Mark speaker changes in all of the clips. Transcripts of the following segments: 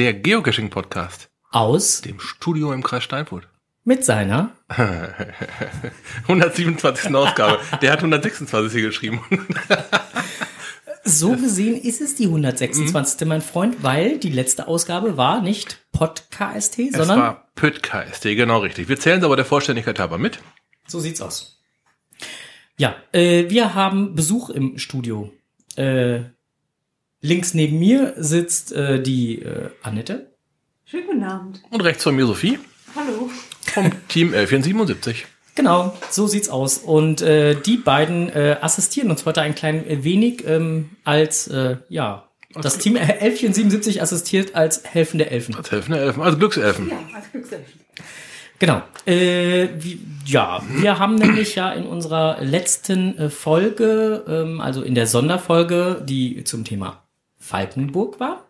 Speaker 1: Der Geocaching-Podcast.
Speaker 2: Aus.
Speaker 1: Dem Studio im Kreis Steinfurt.
Speaker 2: Mit seiner
Speaker 1: 127. Ausgabe. Der hat 126 hier geschrieben.
Speaker 2: so gesehen ist es die 126. Mhm. mein Freund, weil die letzte Ausgabe war nicht Podcast, sondern. Es war
Speaker 1: Podcast, genau richtig. Wir zählen es aber der Vollständigkeit halber mit.
Speaker 2: So sieht's aus. Ja, äh, wir haben Besuch im Studio. Äh, links neben mir sitzt äh, die äh, Annette.
Speaker 3: Schönen guten Abend.
Speaker 1: Und rechts von mir Sophie.
Speaker 3: Hallo.
Speaker 1: Vom Team 1177.
Speaker 2: Genau, so sieht's aus. Und äh, die beiden äh, assistieren uns heute ein klein wenig ähm, als, äh, ja, okay. das Team 1177 assistiert als helfende Elfen.
Speaker 1: Als helfende Elfen, als Glückselfen.
Speaker 3: Ja, als Glückselfen.
Speaker 2: Genau. Äh, wie, ja, wir haben nämlich ja in unserer letzten äh, Folge, ähm, also in der Sonderfolge, die zum Thema Falkenburg war,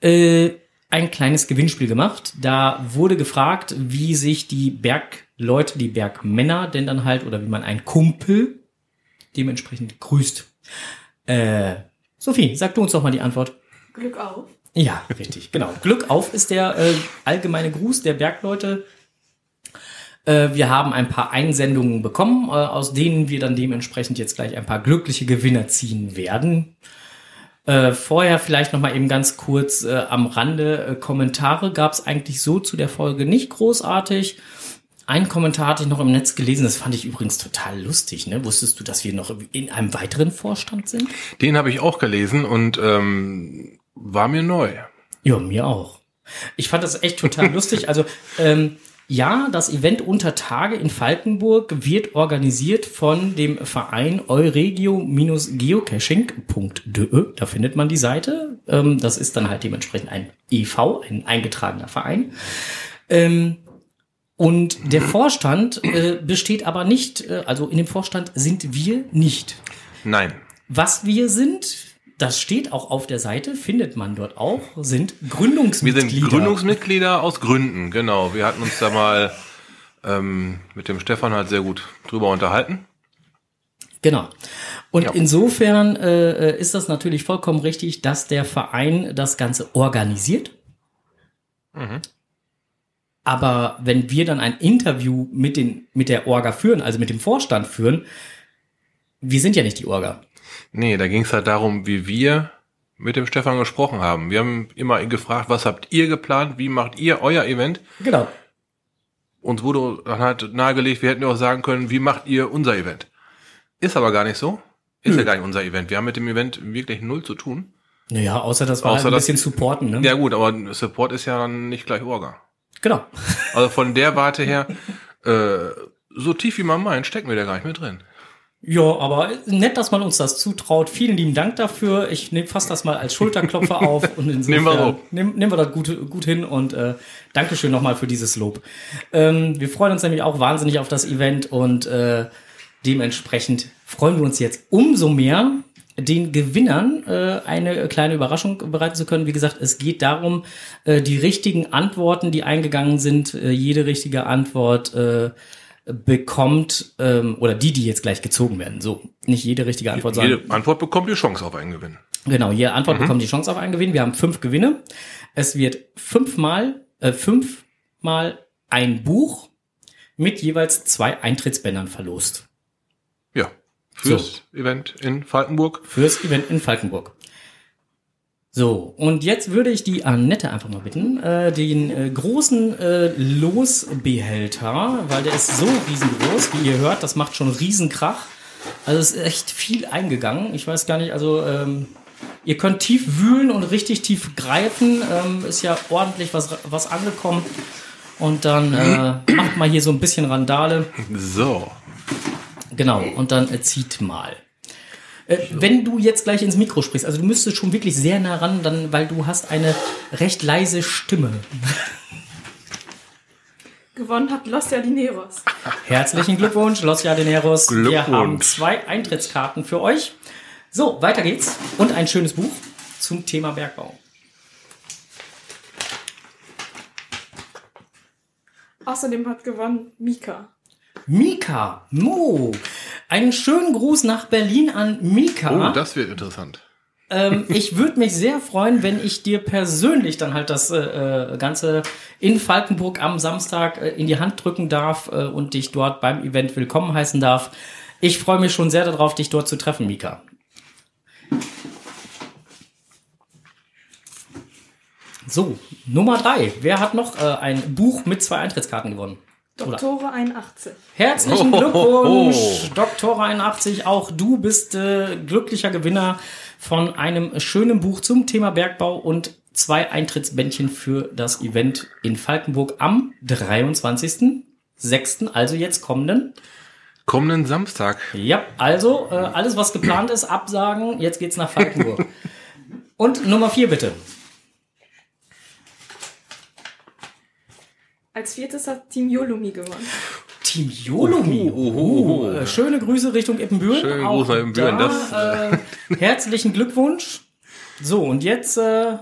Speaker 2: äh, ein kleines Gewinnspiel gemacht. Da wurde gefragt, wie sich die Bergleute, die Bergmänner denn dann halt, oder wie man einen Kumpel dementsprechend grüßt. Äh, Sophie, sag du uns doch mal die Antwort.
Speaker 3: Glück auf.
Speaker 2: Ja, richtig, genau. Glück auf ist der äh, allgemeine Gruß der Bergleute. Äh, wir haben ein paar Einsendungen bekommen, äh, aus denen wir dann dementsprechend jetzt gleich ein paar glückliche Gewinner ziehen werden. Äh, vorher vielleicht noch mal eben ganz kurz äh, am Rande äh, Kommentare gab es eigentlich so zu der Folge nicht großartig. Ein Kommentar hatte ich noch im Netz gelesen, das fand ich übrigens total lustig. Ne? Wusstest du, dass wir noch in einem weiteren Vorstand sind?
Speaker 1: Den habe ich auch gelesen und ähm, war mir neu.
Speaker 2: Ja, mir auch. Ich fand das echt total lustig. Also ähm, ja, das Event unter Tage in Falkenburg wird organisiert von dem Verein euregio-geocaching.de. Da findet man die Seite. Ähm, das ist dann halt dementsprechend ein EV, ein eingetragener Verein. Ähm, und der Vorstand äh, besteht aber nicht, äh, also in dem Vorstand sind wir nicht.
Speaker 1: Nein.
Speaker 2: Was wir sind, das steht auch auf der Seite, findet man dort auch, sind Gründungsmitglieder.
Speaker 1: Wir sind Gründungsmitglieder aus Gründen, genau. Wir hatten uns da mal ähm, mit dem Stefan halt sehr gut drüber unterhalten.
Speaker 2: Genau. Und ja. insofern äh, ist das natürlich vollkommen richtig, dass der Verein das Ganze organisiert. Mhm. Aber wenn wir dann ein Interview mit, den, mit der Orga führen, also mit dem Vorstand führen, wir sind ja nicht die Orga.
Speaker 1: Nee, da ging es halt darum, wie wir mit dem Stefan gesprochen haben. Wir haben immer gefragt, was habt ihr geplant, wie macht ihr euer Event?
Speaker 2: Genau.
Speaker 1: Uns wurde dann halt nahegelegt, wir hätten ja auch sagen können, wie macht ihr unser Event? Ist aber gar nicht so. Ist hm. ja gar nicht unser Event. Wir haben mit dem Event wirklich null zu tun.
Speaker 2: Naja, außer dass wir außer halt ein bisschen supporten, ne?
Speaker 1: Ja gut, aber Support ist ja dann nicht gleich Orga.
Speaker 2: Genau.
Speaker 1: Also von der Warte her, äh, so tief wie man meint, stecken wir da gar nicht mit drin.
Speaker 2: Ja, aber nett, dass man uns das zutraut. Vielen lieben Dank dafür. Ich nehme fast das mal als Schulterklopfer auf und insofern nehmen wir, so. nehmen, nehmen wir das gut, gut hin und äh, Dankeschön nochmal für dieses Lob. Ähm, wir freuen uns nämlich auch wahnsinnig auf das Event und äh, dementsprechend freuen wir uns jetzt umso mehr, den Gewinnern äh, eine kleine Überraschung bereiten zu können. Wie gesagt, es geht darum, äh, die richtigen Antworten, die eingegangen sind, äh, jede richtige Antwort äh, bekommt, ähm, oder die, die jetzt gleich gezogen werden, so, nicht jede richtige Antwort
Speaker 1: sagen. Jede Antwort bekommt die Chance auf einen Gewinn.
Speaker 2: Genau, jede Antwort mhm. bekommt die Chance auf einen Gewinn. Wir haben fünf Gewinne. Es wird fünfmal, äh, fünfmal ein Buch mit jeweils zwei Eintrittsbändern verlost.
Speaker 1: Ja, fürs so. Event in Falkenburg.
Speaker 2: Fürs Event in Falkenburg. So, und jetzt würde ich die Annette einfach mal bitten, äh, den äh, großen äh, Losbehälter, weil der ist so riesengroß, wie ihr hört, das macht schon Riesenkrach. Also ist echt viel eingegangen. Ich weiß gar nicht, also ähm, ihr könnt tief wühlen und richtig tief greifen. Ähm, ist ja ordentlich was, was angekommen. Und dann äh, macht mal hier so ein bisschen Randale.
Speaker 1: So.
Speaker 2: Genau, und dann äh, zieht mal. Äh, wenn du jetzt gleich ins Mikro sprichst, also du müsstest schon wirklich sehr nah ran, dann, weil du hast eine recht leise Stimme.
Speaker 3: Gewonnen hat Los Jardineros.
Speaker 2: Herzlichen Glückwunsch, Los Jardineros. Glückwunsch. Wir haben zwei Eintrittskarten für euch. So, weiter geht's. Und ein schönes Buch zum Thema Bergbau.
Speaker 3: Außerdem hat gewonnen Mika.
Speaker 2: Mika, Mo. Einen schönen Gruß nach Berlin an Mika.
Speaker 1: Oh, das wird interessant.
Speaker 2: Ähm, ich würde mich sehr freuen, wenn ich dir persönlich dann halt das äh, äh, Ganze in Falkenburg am Samstag äh, in die Hand drücken darf äh, und dich dort beim Event willkommen heißen darf. Ich freue mich schon sehr darauf, dich dort zu treffen, Mika. So, Nummer drei. Wer hat noch äh, ein Buch mit zwei Eintrittskarten gewonnen?
Speaker 3: Doktore 81.
Speaker 2: Herzlichen Glückwunsch, Doktore 81. Auch du bist äh, glücklicher Gewinner von einem schönen Buch zum Thema Bergbau und zwei Eintrittsbändchen für das Event in Falkenburg am 23.06., also jetzt kommenden.
Speaker 1: Kommenden Samstag.
Speaker 2: Ja, also äh, alles, was geplant ist, absagen. Jetzt geht's nach Falkenburg. und Nummer vier bitte.
Speaker 3: Als viertes hat Team Yolumi gewonnen.
Speaker 2: Team Yolumi.
Speaker 1: Oh, oh, oh.
Speaker 2: Äh, Schöne Grüße Richtung Ippenbüren.
Speaker 1: Schönen
Speaker 2: Auch
Speaker 1: Gruß nach Ippenbüren,
Speaker 2: Da, äh, herzlichen Glückwunsch. So, und jetzt äh,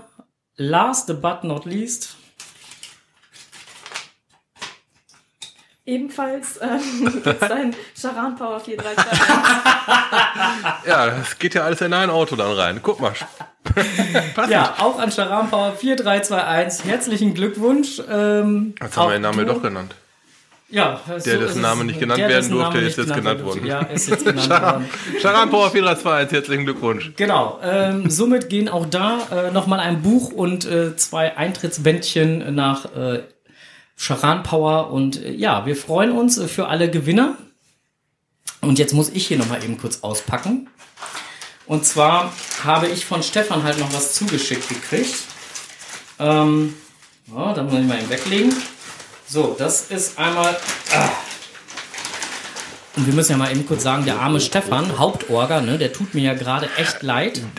Speaker 2: last but not least.
Speaker 3: Ebenfalls ähm, ist ein Charan Power 4321.
Speaker 1: Ja, das geht ja alles in ein Auto dann rein. Guck mal.
Speaker 2: Ja, auch an Charan Power 4321. Herzlichen Glückwunsch. Ähm,
Speaker 1: Jetzt haben wir den Namen
Speaker 2: du-
Speaker 1: doch genannt.
Speaker 2: Ja,
Speaker 1: Der,
Speaker 2: ist
Speaker 1: dessen
Speaker 2: es.
Speaker 1: Name nicht genannt
Speaker 2: Der,
Speaker 1: werden durfte, ist jetzt genannt worden.
Speaker 2: Ja, ist jetzt genannt worden.
Speaker 1: Charan Power 4321, herzlichen Glückwunsch.
Speaker 2: Genau, ähm, somit gehen auch da äh, nochmal ein Buch und äh, zwei Eintrittsbändchen nach äh, Charan Power und äh, ja, wir freuen uns äh, für alle Gewinner. Und jetzt muss ich hier nochmal eben kurz auspacken. Und zwar habe ich von Stefan halt noch was zugeschickt gekriegt. Ähm, ja, dann muss ich mal eben weglegen. So, das ist einmal. Ah. Und wir müssen ja mal eben kurz sagen, der arme Stefan, Hauptorger, ne, der tut mir ja gerade echt leid.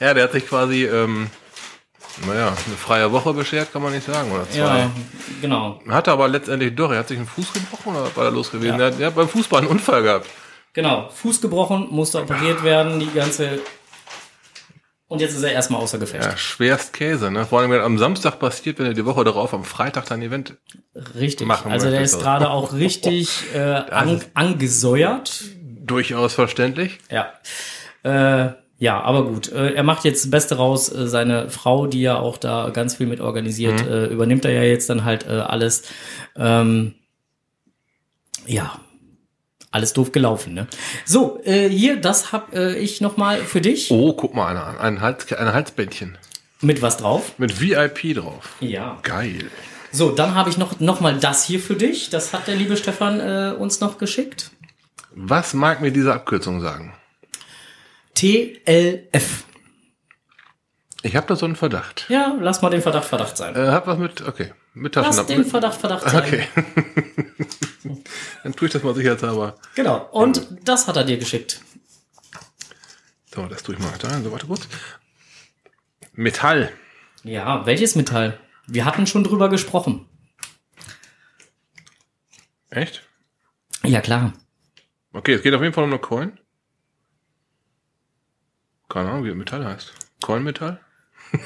Speaker 1: Ja, der hat sich quasi, ähm, naja, eine freie Woche beschert, kann man nicht sagen. Oder zwei.
Speaker 2: Ja, genau.
Speaker 1: Hat er aber letztendlich doch, er hat sich einen Fuß gebrochen oder war er los gewesen?
Speaker 2: Ja.
Speaker 1: Er, hat, er hat beim Fußball einen Unfall gehabt.
Speaker 2: Genau. Fuß gebrochen, musste operiert werden, die ganze. Und jetzt ist er erstmal außer Gefecht.
Speaker 1: Ja, schwerst Käse, ne? Vor allem, wenn am Samstag passiert, wenn er die Woche darauf am Freitag dein Event.
Speaker 2: Richtig.
Speaker 1: Machen
Speaker 2: also der ist gerade auch richtig äh, an, angesäuert.
Speaker 1: Durchaus verständlich.
Speaker 2: Ja. Äh, ja, aber gut. Äh, er macht jetzt das Beste raus. Äh, seine Frau, die ja auch da ganz viel mit organisiert, äh, übernimmt er ja jetzt dann halt äh, alles. Ähm, ja. Alles doof gelaufen, ne? So, äh, hier, das hab äh, ich noch mal für dich.
Speaker 1: Oh, guck mal einer an. Ein, Hals, ein Halsbändchen.
Speaker 2: Mit was drauf?
Speaker 1: Mit VIP drauf.
Speaker 2: Ja.
Speaker 1: Geil.
Speaker 2: So, dann habe ich noch, noch mal das hier für dich. Das hat der liebe Stefan uns noch geschickt.
Speaker 1: Was mag mir diese Abkürzung sagen?
Speaker 2: TLF.
Speaker 1: Ich habe da so einen Verdacht.
Speaker 2: Ja, lass mal den Verdacht Verdacht sein.
Speaker 1: Äh, hab was mit, okay, mit
Speaker 2: Lass
Speaker 1: Taschenlampe.
Speaker 2: den Verdacht Verdacht sein.
Speaker 1: Okay. Dann tue ich das mal sicherheitshalber.
Speaker 2: Genau. Und das hat er dir geschickt.
Speaker 1: So, das tue ich mal da. So, warte kurz. Metall.
Speaker 2: Ja, welches Metall? Wir hatten schon drüber gesprochen.
Speaker 1: Echt?
Speaker 2: Ja, klar.
Speaker 1: Okay, es geht auf jeden Fall um eine Coin. Keine Ahnung, wie Metall heißt. Coin-Metall?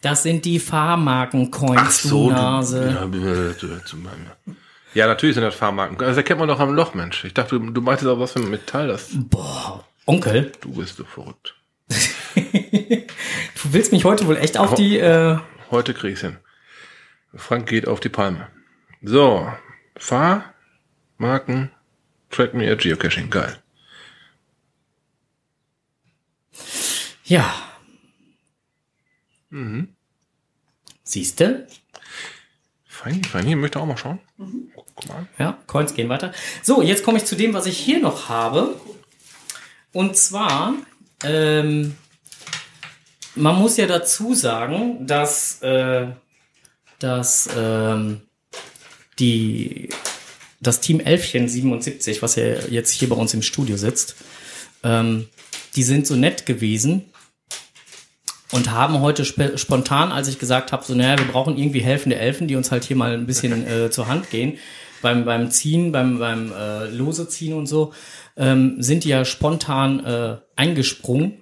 Speaker 2: Das sind die Fahrmarken-Coins, du Nase.
Speaker 1: Ja, äh, zum- ja, natürlich sind das Fahrmarken. Das erkennt man doch am Loch, Mensch. Ich dachte, du, du meintest auch was für ein Metall. Das,
Speaker 2: Boah, Onkel,
Speaker 1: du bist so verrückt.
Speaker 2: du willst mich heute wohl echt auf die... Äh,
Speaker 1: Heute krieg ich's hin. Frank geht auf die Palme. So, Fahrmarken, Track Me at Geocaching, geil.
Speaker 2: ja. Mhm. Siehste?
Speaker 1: Feini, Feini, möchte auch mal schauen. Guck mal.
Speaker 2: Ja, Coins gehen weiter. So, jetzt komme ich zu dem, was ich hier noch habe. Und zwar, ähm, man muss ja dazu sagen, dass, äh, dass ähm, die, das Team Elfchen 77, was ja jetzt hier bei uns im Studio sitzt, ähm, die sind so nett gewesen und haben heute sp spontan, als ich gesagt habe, so naja, wir brauchen irgendwie helfende Elfen, die uns halt hier mal ein bisschen äh, zur Hand gehen, beim, beim Ziehen, beim, beim äh, Lose ziehen und so, ähm, sind die ja spontan äh, eingesprungen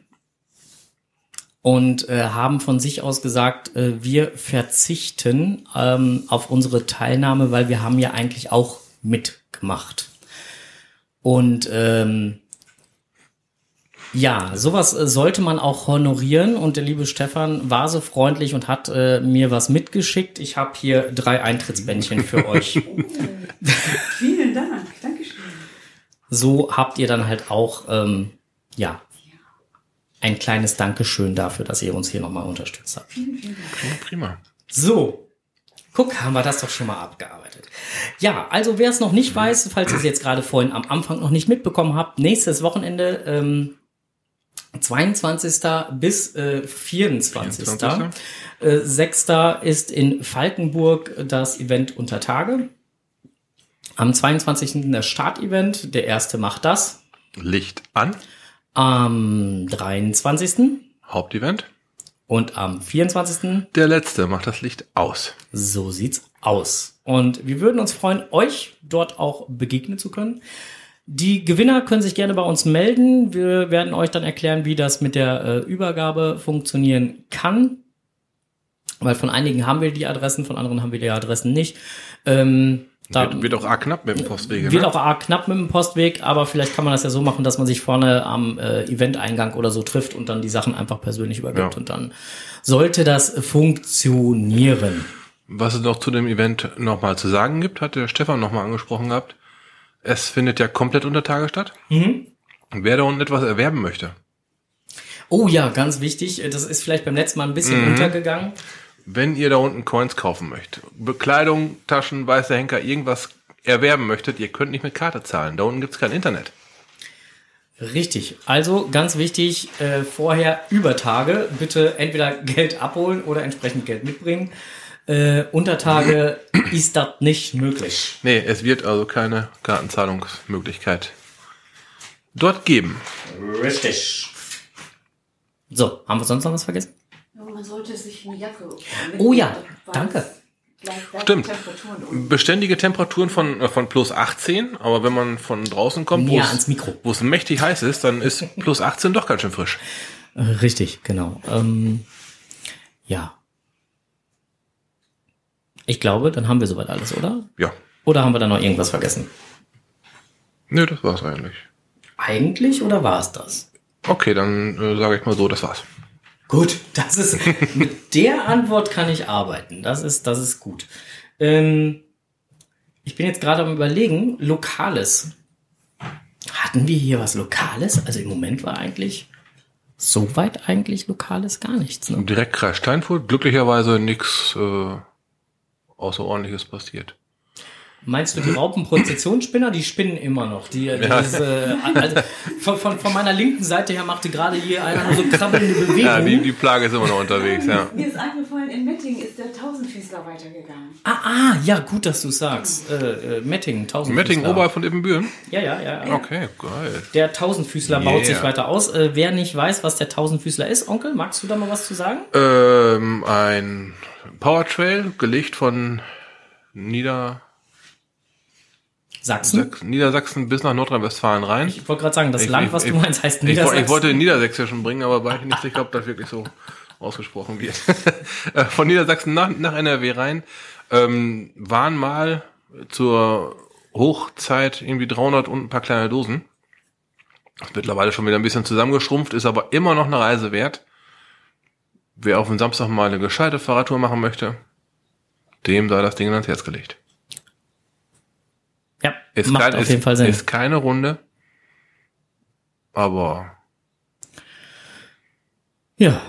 Speaker 2: und äh, haben von sich aus gesagt, äh, wir verzichten ähm, auf unsere Teilnahme, weil wir haben ja eigentlich auch mitgemacht. Und ähm, ja, sowas äh, sollte man auch honorieren. Und der liebe Stefan war so freundlich und hat äh, mir was mitgeschickt. Ich habe hier drei Eintrittsbändchen für euch.
Speaker 4: Vielen Dank, Dankeschön.
Speaker 2: So habt ihr dann halt auch, ähm, ja, ein kleines Dankeschön dafür, dass ihr uns hier nochmal unterstützt habt.
Speaker 1: Prima.
Speaker 2: So, guck, haben wir das doch schon mal abgearbeitet. Ja, also wer es noch nicht weiß, falls ihr es jetzt gerade vorhin am Anfang noch nicht mitbekommen habt, nächstes Wochenende, ähm, 22. bis äh, 24.
Speaker 1: 24..
Speaker 2: Äh, 6. ist in Falkenburg das Event unter Tage. Am 22. das Startevent. Der erste macht das.
Speaker 1: Licht an.
Speaker 2: Am 23.
Speaker 1: Hauptevent.
Speaker 2: und am 24.
Speaker 1: Der letzte macht das Licht aus.
Speaker 2: So sieht's aus. Und wir würden uns freuen, euch dort auch begegnen zu können. Die Gewinner können sich gerne bei uns melden. Wir werden euch dann erklären, wie das mit der äh, Übergabe funktionieren kann. Weil von einigen haben wir die Adressen, von anderen haben wir die Adressen nicht. Ähm, da
Speaker 1: Wird, wird auch arg knapp mit dem Postwege.
Speaker 2: wird
Speaker 1: ne?
Speaker 2: auch arg knapp mit dem Postweg, aber vielleicht kann man das ja so machen, dass man sich vorne am äh, Eventeingang oder so trifft und dann die Sachen einfach persönlich übergibt
Speaker 1: Ja.
Speaker 2: und dann sollte das funktionieren.
Speaker 1: Was es noch zu dem Event nochmal zu sagen gibt, hat der Stefan nochmal angesprochen gehabt. Es findet ja komplett unter Tage statt.
Speaker 2: Mhm.
Speaker 1: Wer da unten etwas erwerben möchte,
Speaker 2: Oh ja, ganz wichtig. Das ist vielleicht beim letzten Mal ein bisschen untergegangen.
Speaker 1: wenn ihr da unten Coins kaufen möchtet, Bekleidung, Taschen, weißer Henker, irgendwas erwerben möchtet, ihr könnt nicht mit Karte zahlen. Da unten gibt's kein Internet.
Speaker 2: Richtig. Also ganz wichtig, äh, vorher über Tage bitte entweder Geld abholen oder entsprechend Geld mitbringen. Äh, unter Tage ist das nicht möglich.
Speaker 1: Nee, es wird also keine Kartenzahlungsmöglichkeit dort geben.
Speaker 2: Richtig. So, haben wir sonst noch was vergessen?
Speaker 4: Ja, man sollte sich eine Jacke.
Speaker 2: Oh ja, danke.
Speaker 1: Stimmt.
Speaker 4: Temperaturen.
Speaker 1: Beständige Temperaturen von, äh, von plus 18, aber wenn man von draußen kommt, wo
Speaker 2: Näher
Speaker 1: es-
Speaker 2: ans Mikro.
Speaker 1: wo es mächtig heiß ist, dann ist plus 18 doch ganz schön frisch.
Speaker 2: Richtig, genau. Ähm, ja. Ich glaube, dann haben wir soweit alles, oder?
Speaker 1: Ja.
Speaker 2: Oder haben wir da noch irgendwas vergessen?
Speaker 1: Nö, das war's eigentlich.
Speaker 2: Eigentlich oder war es das?
Speaker 1: Okay, dann äh, sage ich mal so, das war's.
Speaker 2: Gut, das ist mit der Antwort kann ich arbeiten. Das ist, das ist gut. Ähm, ich bin jetzt gerade am überlegen, Lokales. Hatten wir hier was Lokales? Also im Moment war eigentlich soweit eigentlich Lokales gar nichts. Ne?
Speaker 1: Im Direktkreis Steinfurt, glücklicherweise nichts äh, Außerordentliches passiert.
Speaker 2: Meinst du die Raupenprozessionsspinner? Die spinnen immer noch. Die, dieses, äh, also von, von, von meiner linken Seite her machte gerade hier einer nur so krabbelnde Bewegung.
Speaker 1: Ja, die, die Plage ist immer noch unterwegs, ja.
Speaker 4: Mir ist eingefallen, in Mettingen ist der Tausendfüßler weitergegangen.
Speaker 2: ah, ah, ja, gut, dass du sagst. Äh, äh, Mettingen, Tausendfüßler.
Speaker 1: Mettingen oberhalb von Ibbenbüren?
Speaker 2: Ja, ja, ja. ja.
Speaker 1: Okay, geil.
Speaker 2: Der Tausendfüßler
Speaker 1: Yeah.
Speaker 2: baut sich weiter aus. Äh, wer nicht weiß, was der Tausendfüßler ist, Onkel, magst du da mal was zu sagen?
Speaker 1: Ähm, ein Powertrail, gelegt von Nieder
Speaker 2: Sachsen?
Speaker 1: Sachsen, Niedersachsen bis nach Nordrhein-Westfalen rein.
Speaker 2: Ich wollte gerade sagen, das
Speaker 1: Ich-
Speaker 2: Land,
Speaker 1: ich-
Speaker 2: was
Speaker 1: ich-
Speaker 2: du meinst, heißt
Speaker 1: Ich,
Speaker 2: Niedersachsen.
Speaker 1: ich wollte Niedersächsischen bringen, aber war ich nicht sicher, ob das wirklich so ausgesprochen wird. Äh, Von Niedersachsen nach, nach NRW rein ähm, waren mal zur Hochzeit irgendwie 300 und ein paar kleine Dosen. Ist mittlerweile schon wieder ein bisschen zusammengeschrumpft, ist aber immer noch eine Reise wert. Wer auf dem Samstag mal eine gescheite Fahrradtour machen möchte, dem sei das Ding ans Herz gelegt. Ist,
Speaker 2: macht
Speaker 1: kein,
Speaker 2: auf
Speaker 1: ist,
Speaker 2: jeden Fall Sinn.
Speaker 1: ist keine Runde, aber
Speaker 2: ja.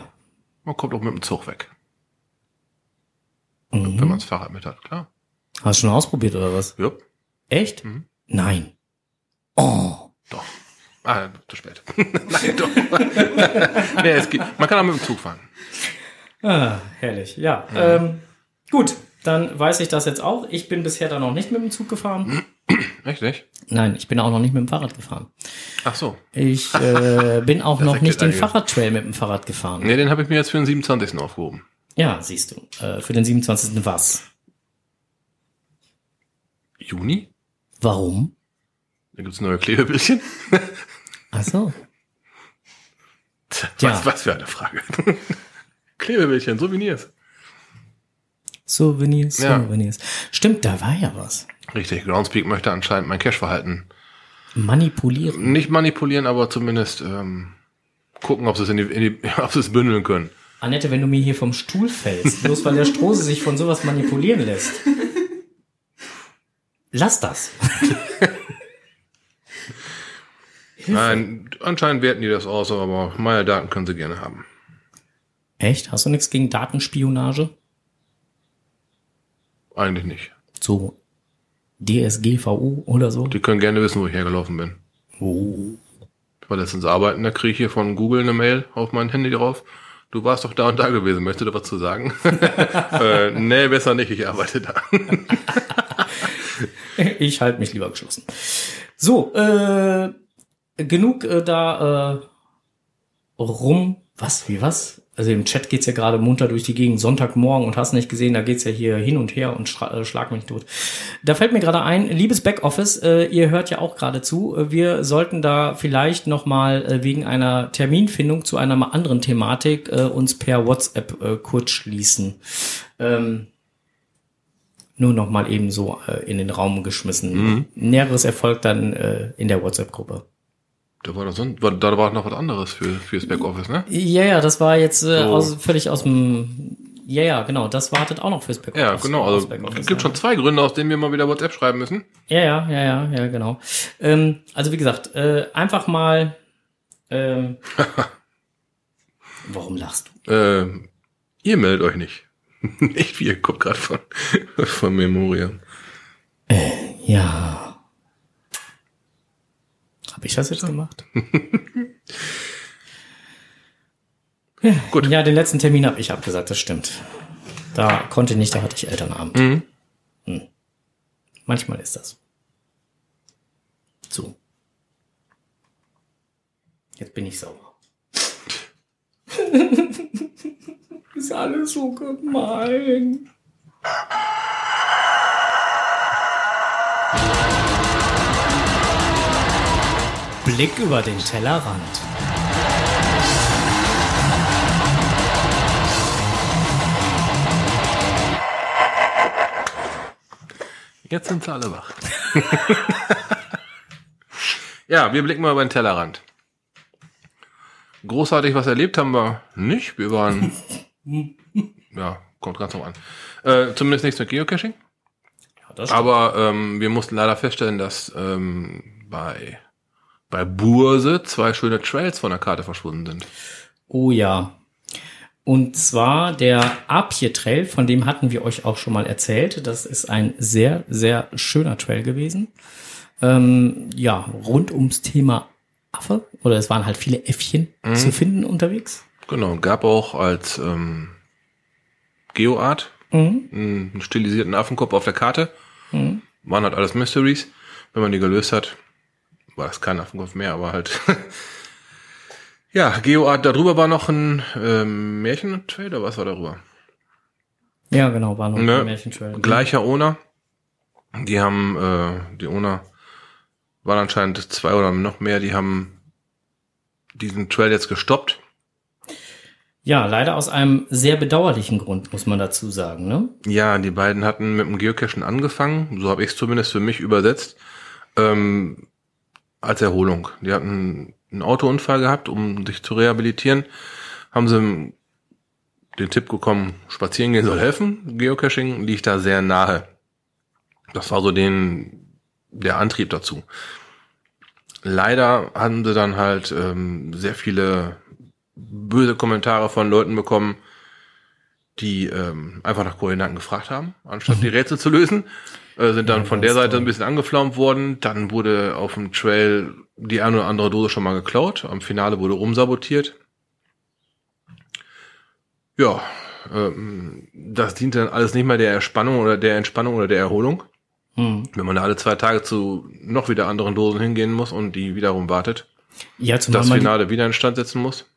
Speaker 1: man kommt auch mit dem Zug weg,
Speaker 2: Mhm.
Speaker 1: wenn man das Fahrrad mit hat, klar.
Speaker 2: Hast du schon ausprobiert oder was?
Speaker 1: Ja,
Speaker 2: Echt?
Speaker 1: Mhm.
Speaker 2: Nein. Oh.
Speaker 1: doch. Ah, zu spät. Nein, doch. nee, es geht, man kann auch mit dem Zug fahren.
Speaker 2: Ah, herrlich. Ja. Ähm, gut, dann weiß ich das jetzt auch. Ich bin bisher da noch nicht mit dem Zug gefahren.
Speaker 1: Richtig?
Speaker 2: Nein, ich bin auch noch nicht mit dem Fahrrad gefahren.
Speaker 1: Ach so.
Speaker 2: Ich äh, bin auch noch nicht den. Fahrradtrail mit dem Fahrrad gefahren.
Speaker 1: Nee, den habe ich mir jetzt für den 27. aufgehoben.
Speaker 2: Ja, siehst du. Äh, für den 27. was?
Speaker 1: Juni?
Speaker 2: Warum?
Speaker 1: Da gibt's neue Klebebildchen.
Speaker 2: Ach so.
Speaker 1: Tja,
Speaker 2: Ja.
Speaker 1: Was, was für eine Frage. Klebebildchen, Souvenirs.
Speaker 2: Souvenirs,
Speaker 1: Ja.
Speaker 2: Souvenirs. Stimmt, da war ja was.
Speaker 1: Richtig, Groundspeak möchte anscheinend mein Cash-Verhalten
Speaker 2: Manipulieren?
Speaker 1: Nicht manipulieren, aber zumindest ähm, gucken, ob sie es in die, in die ob sie es bündeln können.
Speaker 2: Annette, wenn du mir hier vom Stuhl fällst, bloß weil der Strose sich von sowas manipulieren lässt. Lass das.
Speaker 1: Nein, anscheinend werten die das aus, aber meine Daten können sie gerne haben.
Speaker 2: Echt? Hast du nichts gegen Datenspionage?
Speaker 1: Eigentlich nicht.
Speaker 2: So DSGVO oder so?
Speaker 1: Die können gerne wissen, wo ich hergelaufen bin.
Speaker 2: Oh.
Speaker 1: Ich war letztens arbeiten, da kriege ich hier von Google eine Mail auf mein Handy drauf. Du warst doch da und da gewesen, möchtest du was zu sagen? äh, nee, besser nicht, ich arbeite da.
Speaker 2: ich halte mich lieber geschlossen. So, äh, genug äh, da äh, rum. Was? Wie was? Also im Chat geht's ja gerade munter durch die Gegend, Sonntagmorgen und hast nicht gesehen, da geht's ja hier hin und her und äh, schlag mich tot. Da fällt mir gerade ein, liebes Backoffice, äh, ihr hört ja auch gerade zu, wir sollten da vielleicht nochmal äh, wegen einer Terminfindung zu einer anderen Thematik äh, uns per WhatsApp äh, kurz schließen. Ähm, nur nochmal eben so äh, in den Raum geschmissen. Mhm. Näheres erfolgt dann äh, in der WhatsApp-Gruppe.
Speaker 1: Da war, sonst, da war noch was anderes für fürs Backoffice, ne?
Speaker 2: Ja, ja, das war jetzt äh, so. aus, völlig aus dem. Ja, ja, genau. Das wartet auch noch fürs
Speaker 1: Backoffice. Ja, genau. Also es gibt schon zwei Gründe, aus denen wir mal wieder WhatsApp schreiben müssen.
Speaker 2: Ja, ja, ja, ja, ja, genau. Ähm, also wie gesagt, äh, einfach mal. Ähm, warum lachst
Speaker 1: du? Äh, ihr meldet euch nicht. nicht ihr guckt gerade von von Memoria.
Speaker 2: Äh, ja. Habe ich das jetzt gemacht? ja, Gut. Ja, den letzten Termin habe ich abgesagt, das stimmt. Da konnte nicht, da hatte ich Elternabend. Mhm. Hm. Manchmal ist das. So. Jetzt bin ich sauer. ist alles so gemein. Blick über den Tellerrand.
Speaker 1: Jetzt sind sie alle wach. ja, wir blicken mal über den Tellerrand. Großartig was erlebt haben wir nicht. Wir waren, ja, kommt ganz drauf an. Äh, zumindest nichts mit Geocaching. Ja, Aber ähm, wir mussten leider feststellen, dass ähm, bei bei Burse zwei schöne Trails von der Karte verschwunden sind.
Speaker 2: Oh ja. Und zwar der Apje Trail, von dem hatten wir euch auch schon mal erzählt. Das ist ein sehr, sehr schöner Trail gewesen. Ähm, ja, rund ums Thema Affe. Oder es waren halt viele Äffchen mhm. zu finden unterwegs.
Speaker 1: Genau, gab auch als ähm, Geoart mhm. einen stilisierten Affenkopf auf der Karte. Mhm. Waren halt alles Mysteries. Wenn man die gelöst hat, war das kein Affenkopf mehr, aber halt. ja, Geoart, darüber war noch ein ähm, Märchentrail, oder was war darüber?
Speaker 2: Ja, genau, war noch ne? ein Märchentrail.
Speaker 1: Gleicher Owner. Die haben, äh, die Owner waren anscheinend zwei oder noch mehr, die haben diesen Trail jetzt gestoppt.
Speaker 2: Ja, leider aus einem sehr bedauerlichen Grund, muss man dazu sagen, ne?
Speaker 1: Ja, die beiden hatten mit dem Geocachen angefangen, so habe ich es zumindest für mich übersetzt. Ähm, als Erholung. Die hatten einen Autounfall gehabt, um sich zu rehabilitieren. Haben sie den Tipp bekommen, spazieren gehen soll helfen. Geocaching liegt da sehr nahe. Das war so den, der Antrieb dazu. Leider haben sie dann halt ähm, sehr viele böse Kommentare von Leuten bekommen, die ähm, einfach nach Koordinaten gefragt haben, anstatt die Rätsel zu lösen. Äh, sind dann ja, von der Seite toll. ein bisschen angeflammt worden. Dann wurde auf dem Trail die eine oder andere Dose schon mal geklaut. Am Finale wurde rumsabotiert. Ja, ähm, das diente dann alles nicht mehr der Erspannung oder der Entspannung oder der Erholung. Hm. Wenn man da alle zwei Tage zu noch wieder anderen Dosen hingehen muss und die wiederum wartet. Ja, zumal das Finale wieder in Stand setzen muss.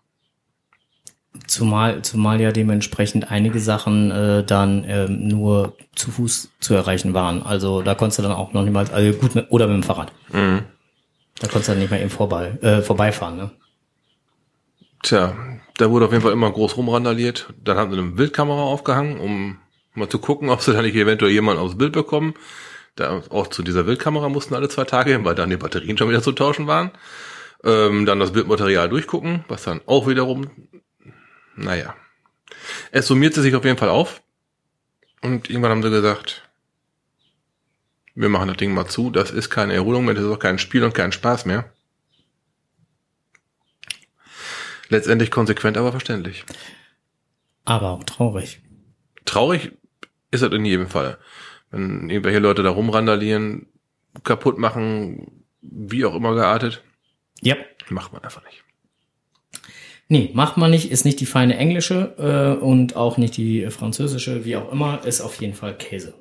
Speaker 2: Zumal, zumal ja dementsprechend einige Sachen äh, dann ähm, nur zu Fuß zu erreichen waren. Also da konntest du dann auch noch niemals, also gut, mit, oder mit dem Fahrrad. Mhm. Da konntest du dann nicht mehr eben vorbei, äh, vorbeifahren, ne?
Speaker 1: Tja, da wurde auf jeden Fall immer groß rumrandaliert. Dann haben sie eine Bildkamera aufgehangen, um mal zu gucken, ob sie da nicht eventuell jemanden aufs Bild bekommen. Da auch zu dieser Wildkamera mussten alle zwei Tage hin, weil dann die Batterien schon wieder zu tauschen waren. Ähm, dann das Bildmaterial durchgucken, was dann auch wiederum, naja. Es summierte sich auf jeden Fall auf. Und irgendwann haben sie gesagt, wir machen das Ding mal zu. Das ist keine Erholung mehr, das ist auch kein Spiel und kein Spaß mehr. Letztendlich konsequent, aber verständlich.
Speaker 2: Aber auch traurig.
Speaker 1: Traurig ist das in jedem Fall. Wenn irgendwelche Leute da rumrandalieren, kaputt machen, wie auch immer geartet.
Speaker 2: Ja.
Speaker 1: Macht man einfach nicht.
Speaker 2: Nee, macht man nicht, ist nicht die feine englische äh, und auch nicht die französische, wie auch immer, ist auf jeden Fall Käse.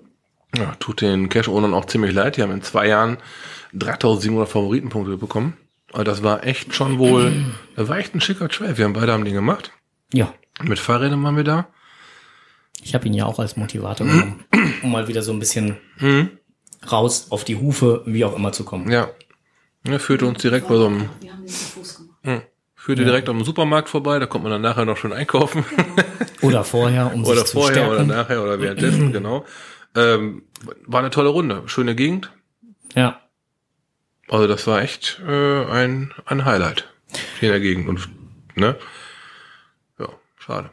Speaker 1: Ja, tut den Cash-Ownern auch ziemlich leid. Die haben in zwei Jahren 3700 Favoritenpunkte bekommen. Aber das war echt schon wohl, das war echt ein schicker Trail. Wir haben beide haben den gemacht.
Speaker 2: Ja.
Speaker 1: Mit Fahrrädern waren wir da.
Speaker 2: Ich habe ihn ja auch als Motivator genommen, um mal wieder so ein bisschen mhm. raus auf die Hufe, wie auch immer zu kommen.
Speaker 1: Ja. Er führte uns direkt bei so einem. Wir haben den zu Fuß gemacht. Führte ja. direkt am Supermarkt vorbei, da kommt man dann nachher noch schon einkaufen.
Speaker 2: Oder vorher, um
Speaker 1: oder
Speaker 2: sich
Speaker 1: zu vorher,
Speaker 2: stärken.
Speaker 1: Oder nachher oder währenddessen, genau. Ähm, war eine tolle Runde, schöne Gegend.
Speaker 2: Ja.
Speaker 1: Also das war echt äh, ein, ein Highlight hier in der Gegend. Und ne? Ja, schade.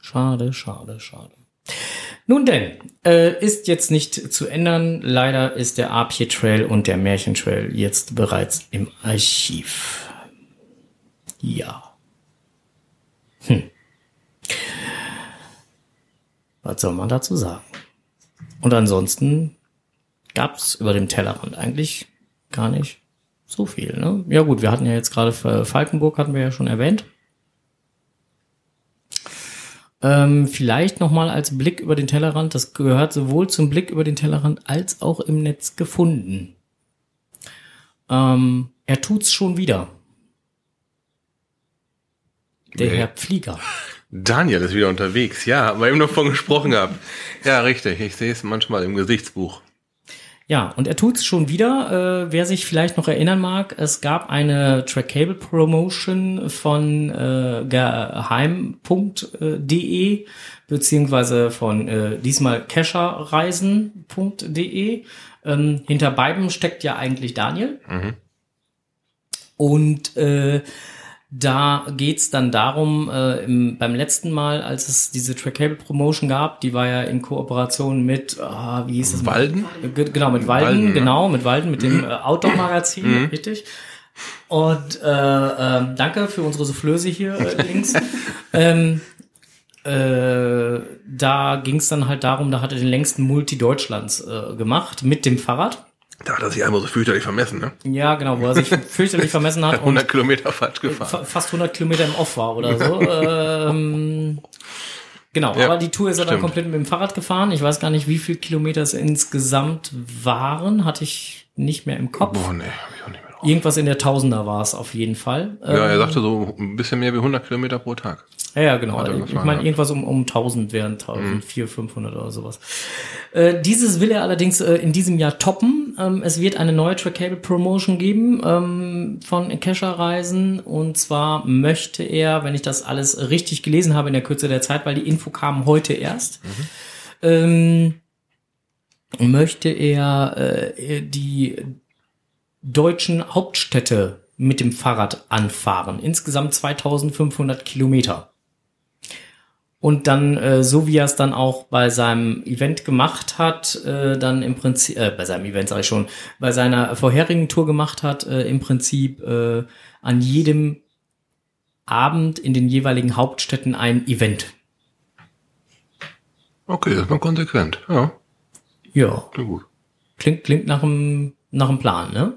Speaker 2: Schade, schade, schade. Nun denn, äh, ist jetzt nicht zu ändern. Leider ist der Apje Trail und der Märchen Trail jetzt bereits im Archiv. Ja. Hm. Was soll man dazu sagen? Und ansonsten gab's über dem Tellerrand eigentlich gar nicht so viel. Ne? Ja gut, wir hatten ja jetzt gerade Falkenburg, hatten wir ja schon erwähnt. Ähm, vielleicht nochmal als Blick über den Tellerrand, das gehört sowohl zum Blick über den Tellerrand als auch im Netz gefunden. Ähm, er tut's schon wieder. Der
Speaker 1: Nee.
Speaker 2: Herr Pflieger.
Speaker 1: Daniel ist wieder unterwegs. Ja, haben wir eben noch von gesprochen gehabt. Ja, richtig. Ich sehe es manchmal im Gesichtsbuch.
Speaker 2: Ja, und er tut's schon wieder. Äh, wer sich vielleicht noch erinnern mag, es gab eine Trackable Promotion von äh, geheim.de beziehungsweise von äh, diesmal cacherreisen.de. Ähm, hinter beiden steckt ja eigentlich Daniel. Und äh, da geht's dann darum, äh, im, beim letzten Mal, als es diese Trackable Promotion gab, die war ja in Kooperation mit, ah, wie hieß es?
Speaker 1: Walden?
Speaker 2: Ge- Genau, mit Walden,
Speaker 1: Walden,
Speaker 2: genau, mit Walden, mit dem äh, Outdoor-Magazin, richtig. Und äh, ähm, danke für unsere Soufflöse hier äh, links. ähm, äh, da ging es dann halt darum, da hat er den längsten Multi Deutschlands äh, gemacht mit dem Fahrrad.
Speaker 1: Da hat er sich einmal so fürchterlich vermessen, ne?
Speaker 2: Ja, genau, wo er sich fürchterlich vermessen hat und
Speaker 1: 100 Kilometer falsch gefahren.
Speaker 2: fa- fast 100 Kilometer im Off war oder so. ähm, genau,
Speaker 1: Ja,
Speaker 2: aber die Tour ist er dann komplett mit dem Fahrrad gefahren. Ich weiß gar nicht, wie viel Kilometer es insgesamt waren, hatte ich nicht mehr im Kopf.
Speaker 1: Boah, nee, hab ich auch nicht mehr.
Speaker 2: Irgendwas in der Tausender war es auf jeden Fall.
Speaker 1: Ja, er
Speaker 2: Ähm,
Speaker 1: sagte so ein bisschen mehr wie 100 Kilometer pro Tag.
Speaker 2: ja, ja, genau. Ich meine, irgendwas um, um 1000 wären 1400, 500 oder sowas. Äh, dieses will er allerdings äh, in diesem Jahr toppen. Ähm, es wird eine neue Trackable Promotion geben ähm, von Kescher Reisen. Und zwar möchte er, wenn ich das alles richtig gelesen habe in der Kürze der Zeit, weil die Info kam heute erst, ähm, möchte er äh, die deutschen Hauptstädte mit dem Fahrrad anfahren. Insgesamt 2500 Kilometer. Und dann, äh, so wie er es dann auch bei seinem Event gemacht hat, äh, dann im Prinzip, äh, bei seinem Event sage ich schon, bei seiner vorherigen Tour gemacht hat, äh, im Prinzip äh, an jedem Abend in den jeweiligen Hauptstädten ein Event.
Speaker 1: Okay, das ist mal konsequent. Ja,
Speaker 2: Ja.
Speaker 1: klingt gut.
Speaker 2: Klingt, klingt nach einem, nach einem Plan, ne?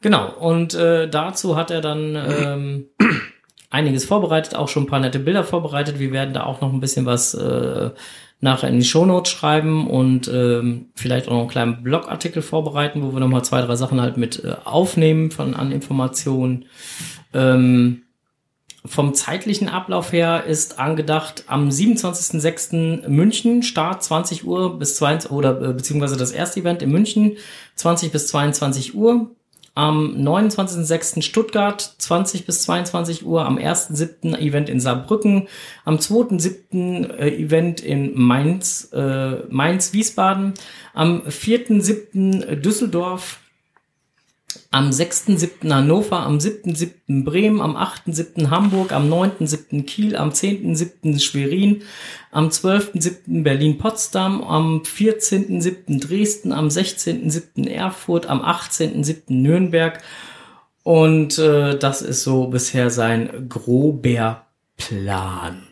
Speaker 2: Genau, und äh, dazu hat er dann ähm, einiges vorbereitet, auch schon ein paar nette Bilder vorbereitet. Wir werden da auch noch ein bisschen was äh, nachher in die Shownotes schreiben und ähm, vielleicht auch noch einen kleinen Blogartikel vorbereiten, wo wir nochmal zwei, drei Sachen halt mit äh, aufnehmen von an Informationen. Ähm, vom zeitlichen Ablauf her ist angedacht am 27.06. München, Start 20 Uhr bis 22 oder äh, beziehungsweise das erste Event in München 20 bis 22 Uhr. am 29.06. Stuttgart 20 bis 22 Uhr, am 1.07. Event in Saarbrücken, am 2.07. Äh, Event in Mainz, äh, Mainz-Wiesbaden, am 4.07. Düsseldorf, am 6.7. Hannover, am 7.7. Bremen, am 8.7. Hamburg, am 9.7. Kiel, am 10.7. Schwerin, am 12.7. Berlin-Potsdam, am 14.7. Dresden, am 16.7. Erfurt, am 18.7. Nürnberg. Und äh, das ist so bisher sein grober Plan.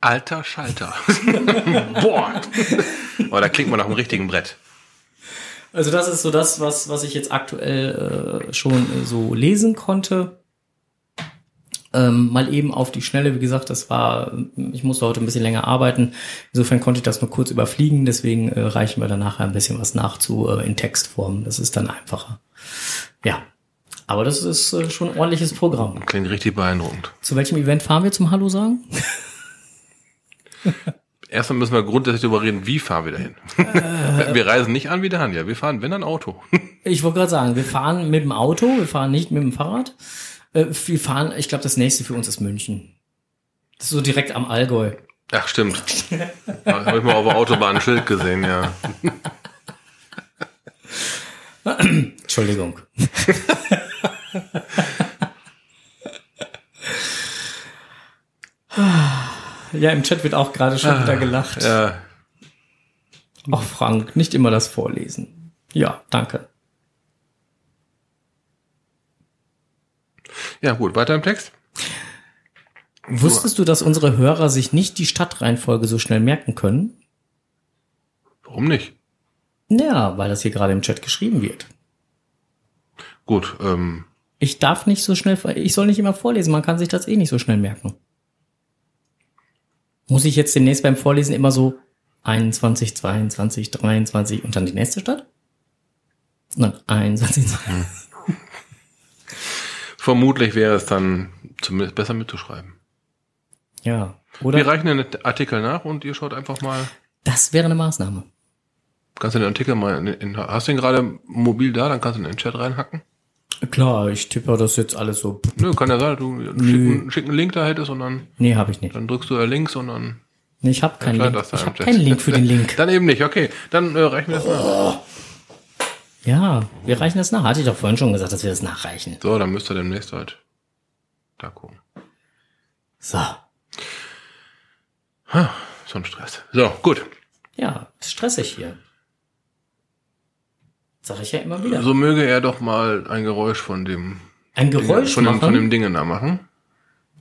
Speaker 1: Alter Schalter. Boah. Aber da klingt man nach dem richtigen Brett.
Speaker 2: Also das ist so das, was, was ich jetzt aktuell äh, schon äh, so lesen konnte. Ähm, mal eben auf die Schnelle, wie gesagt, das war, ich musste heute ein bisschen länger arbeiten. Insofern konnte ich das nur kurz überfliegen, deswegen äh, reichen wir dann nachher ein bisschen was nach zu äh, in Textform. Das ist dann einfacher. Ja. Aber das ist äh, schon ein ordentliches Programm.
Speaker 1: Klingt richtig beeindruckend.
Speaker 2: Zu welchem Event fahren wir zum Hallo sagen?
Speaker 1: Erstmal müssen wir grundsätzlich darüber reden, wie fahren wir dahin. Äh, wir reisen nicht an wie der Hanja, wir fahren, wenn ein Auto.
Speaker 2: ich wollte gerade sagen, wir fahren mit dem Auto, wir fahren nicht mit dem Fahrrad. Äh, wir fahren, ich glaube, das nächste für uns ist München. Das ist so direkt am Allgäu.
Speaker 1: Ach, stimmt. Habe ich mal auf der Autobahn ein Schild gesehen, ja.
Speaker 2: Entschuldigung. Ja, im Chat wird auch gerade schon ah, wieder gelacht. Ja. Ach, Frank, nicht immer das Vorlesen. Ja, danke.
Speaker 1: Ja, gut, weiter im Text.
Speaker 2: Wusstest du, dass unsere Hörer sich nicht die Stadtreihenfolge so schnell merken können?
Speaker 1: Warum nicht?
Speaker 2: Ja, weil das hier gerade im Chat geschrieben wird.
Speaker 1: Gut, ähm.
Speaker 2: Ich darf nicht so schnell, ich soll nicht immer vorlesen, man kann sich das eh nicht so schnell merken. Muss ich jetzt demnächst beim Vorlesen immer so 21, 22, 23 und dann die nächste Stadt? Nein, 21, 22.
Speaker 1: Vermutlich wäre es dann zumindest besser mitzuschreiben.
Speaker 2: Ja.
Speaker 1: Oder Wir reichen den Artikel nach und ihr schaut einfach mal.
Speaker 2: Das wäre eine Maßnahme.
Speaker 1: Kannst du den Artikel mal in, in, hast du ihn gerade mobil da, dann kannst du in den Chat reinhacken?
Speaker 2: Klar, ich tippe das jetzt alles so.
Speaker 1: Nö, kann ja sein, du einen schicken, schicken Link da hättest und dann.
Speaker 2: Nee, habe ich nicht.
Speaker 1: Dann drückst du ja Links und dann.
Speaker 2: Nee, ich habe keinen Link. Ich habe keinen Link für den Link.
Speaker 1: dann eben nicht, okay. Dann äh, reichen wir das oh. nach.
Speaker 2: Ja, wir reichen das nach. Hatte ich doch vorhin schon gesagt, dass wir das nachreichen.
Speaker 1: So, dann müsst ihr demnächst halt da gucken.
Speaker 2: So.
Speaker 1: Ha, so ein Stress. So, gut.
Speaker 2: Ja, ist stressig hier. Sag ich ja immer wieder.
Speaker 1: So möge er doch mal ein Geräusch von dem.
Speaker 2: Ein Geräusch
Speaker 1: von
Speaker 2: machen?
Speaker 1: Dem, von dem Dingen da machen.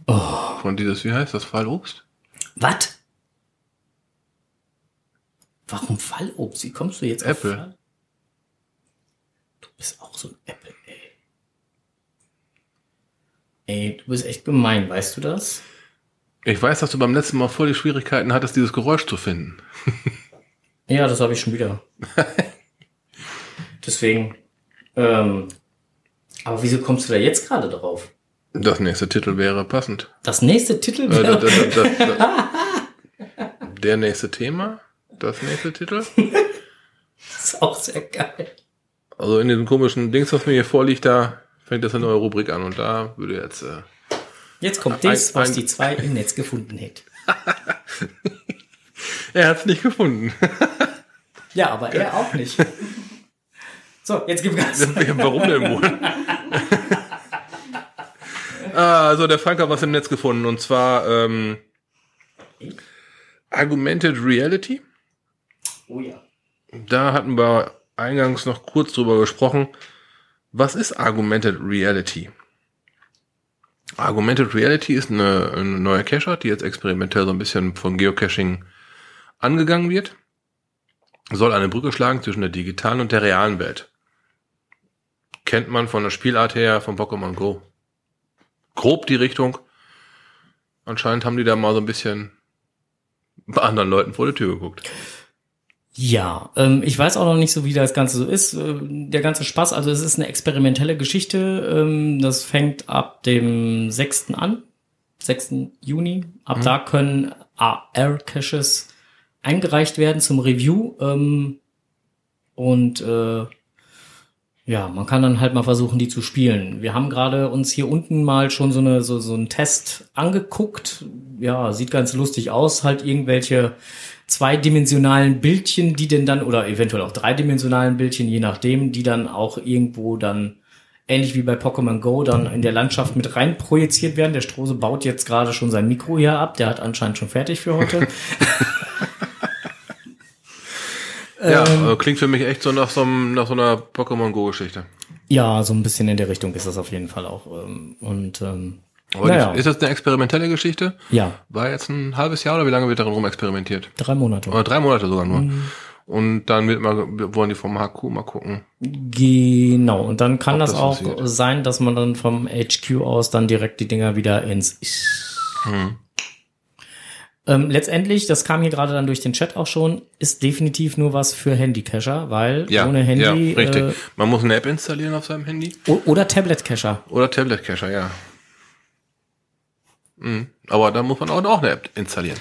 Speaker 2: Oh.
Speaker 1: Von dieses, wie heißt das, Fallobst?
Speaker 2: Was? Warum Fallobst? Wie kommst du jetzt
Speaker 1: Apple. auf Fall?
Speaker 2: Du bist auch so ein Apple, ey. Ey, du bist echt gemein, weißt du das?
Speaker 1: Ich weiß, dass du beim letzten Mal voll die Schwierigkeiten hattest, dieses Geräusch zu finden.
Speaker 2: ja, das habe ich schon wieder. Deswegen. Ähm, aber wieso kommst du da jetzt gerade drauf?
Speaker 1: Das nächste Titel wäre passend.
Speaker 2: Das nächste Titel wäre. Äh, das, das,
Speaker 1: das, der nächste Thema? Das nächste Titel?
Speaker 2: das ist auch sehr geil.
Speaker 1: Also in diesem komischen Dings, was mir hier vorliegt, da fängt das eine neue Rubrik an und da würde jetzt. Äh,
Speaker 2: jetzt kommt das, was die zwei im Netz gefunden hätte.
Speaker 1: er hat es nicht gefunden.
Speaker 2: ja, aber er auch nicht. So, jetzt gib Gas.
Speaker 1: Warum denn wohl? ah, also der Frank hat was im Netz gefunden und zwar ähm, Argumented Reality.
Speaker 2: Oh ja.
Speaker 1: Da hatten wir eingangs noch kurz drüber gesprochen. Was ist Argumented Reality? Argumented Reality ist eine, eine neue Cache, die jetzt experimentell so ein bisschen von Geocaching angegangen wird. Soll eine Brücke schlagen zwischen der digitalen und der realen Welt kennt man von der Spielart her von Pokémon Go. Grob die Richtung. Anscheinend haben die da mal so ein bisschen bei anderen Leuten vor die Tür geguckt.
Speaker 2: Ja, ähm, ich weiß auch noch nicht so, wie das Ganze so ist. Äh, der ganze Spaß, also es ist eine experimentelle Geschichte. Ähm, das fängt ab dem 6. an, 6. Juni. Ab mhm. da können AR-Caches eingereicht werden zum Review. Ähm, und äh, ja, man kann dann halt mal versuchen, die zu spielen. Wir haben gerade uns hier unten mal schon so eine so so einen Test angeguckt. Ja, sieht ganz lustig aus, halt irgendwelche zweidimensionalen Bildchen, die denn dann oder eventuell auch dreidimensionalen Bildchen, je nachdem, die dann auch irgendwo dann ähnlich wie bei Pokémon Go dann in der Landschaft mit rein projiziert werden. Der Strose baut jetzt gerade schon sein Mikro hier ab. Der hat anscheinend schon fertig für heute.
Speaker 1: ja, ähm, äh, klingt für mich echt so nach so, einem, nach so einer Pokémon Go Geschichte.
Speaker 2: Ja, so ein bisschen in der Richtung ist das auf jeden Fall auch. Ähm, und ähm,
Speaker 1: naja. ist das eine experimentelle Geschichte?
Speaker 2: Ja.
Speaker 1: War jetzt ein halbes Jahr oder wie lange wird darin rum experimentiert?
Speaker 2: Drei Monate.
Speaker 1: Oder drei Monate sogar nur. Mhm. Und dann wird mal, wollen die vom HQ mal gucken.
Speaker 2: Genau. Und dann kann das, das, auch passiert. sein, dass man dann vom HQ aus dann direkt die Dinger wieder ins hm. Ähm, letztendlich, das kam hier gerade dann durch den Chat auch schon, ist definitiv nur was für Handycacher, weil ja, ohne Handy.
Speaker 1: Ja, richtig. Äh, Man muss eine App installieren auf seinem Handy.
Speaker 2: Oder Tablet-Cacher.
Speaker 1: Oder Tablet-Cacher, ja. Mhm. Aber da muss man auch eine App installieren.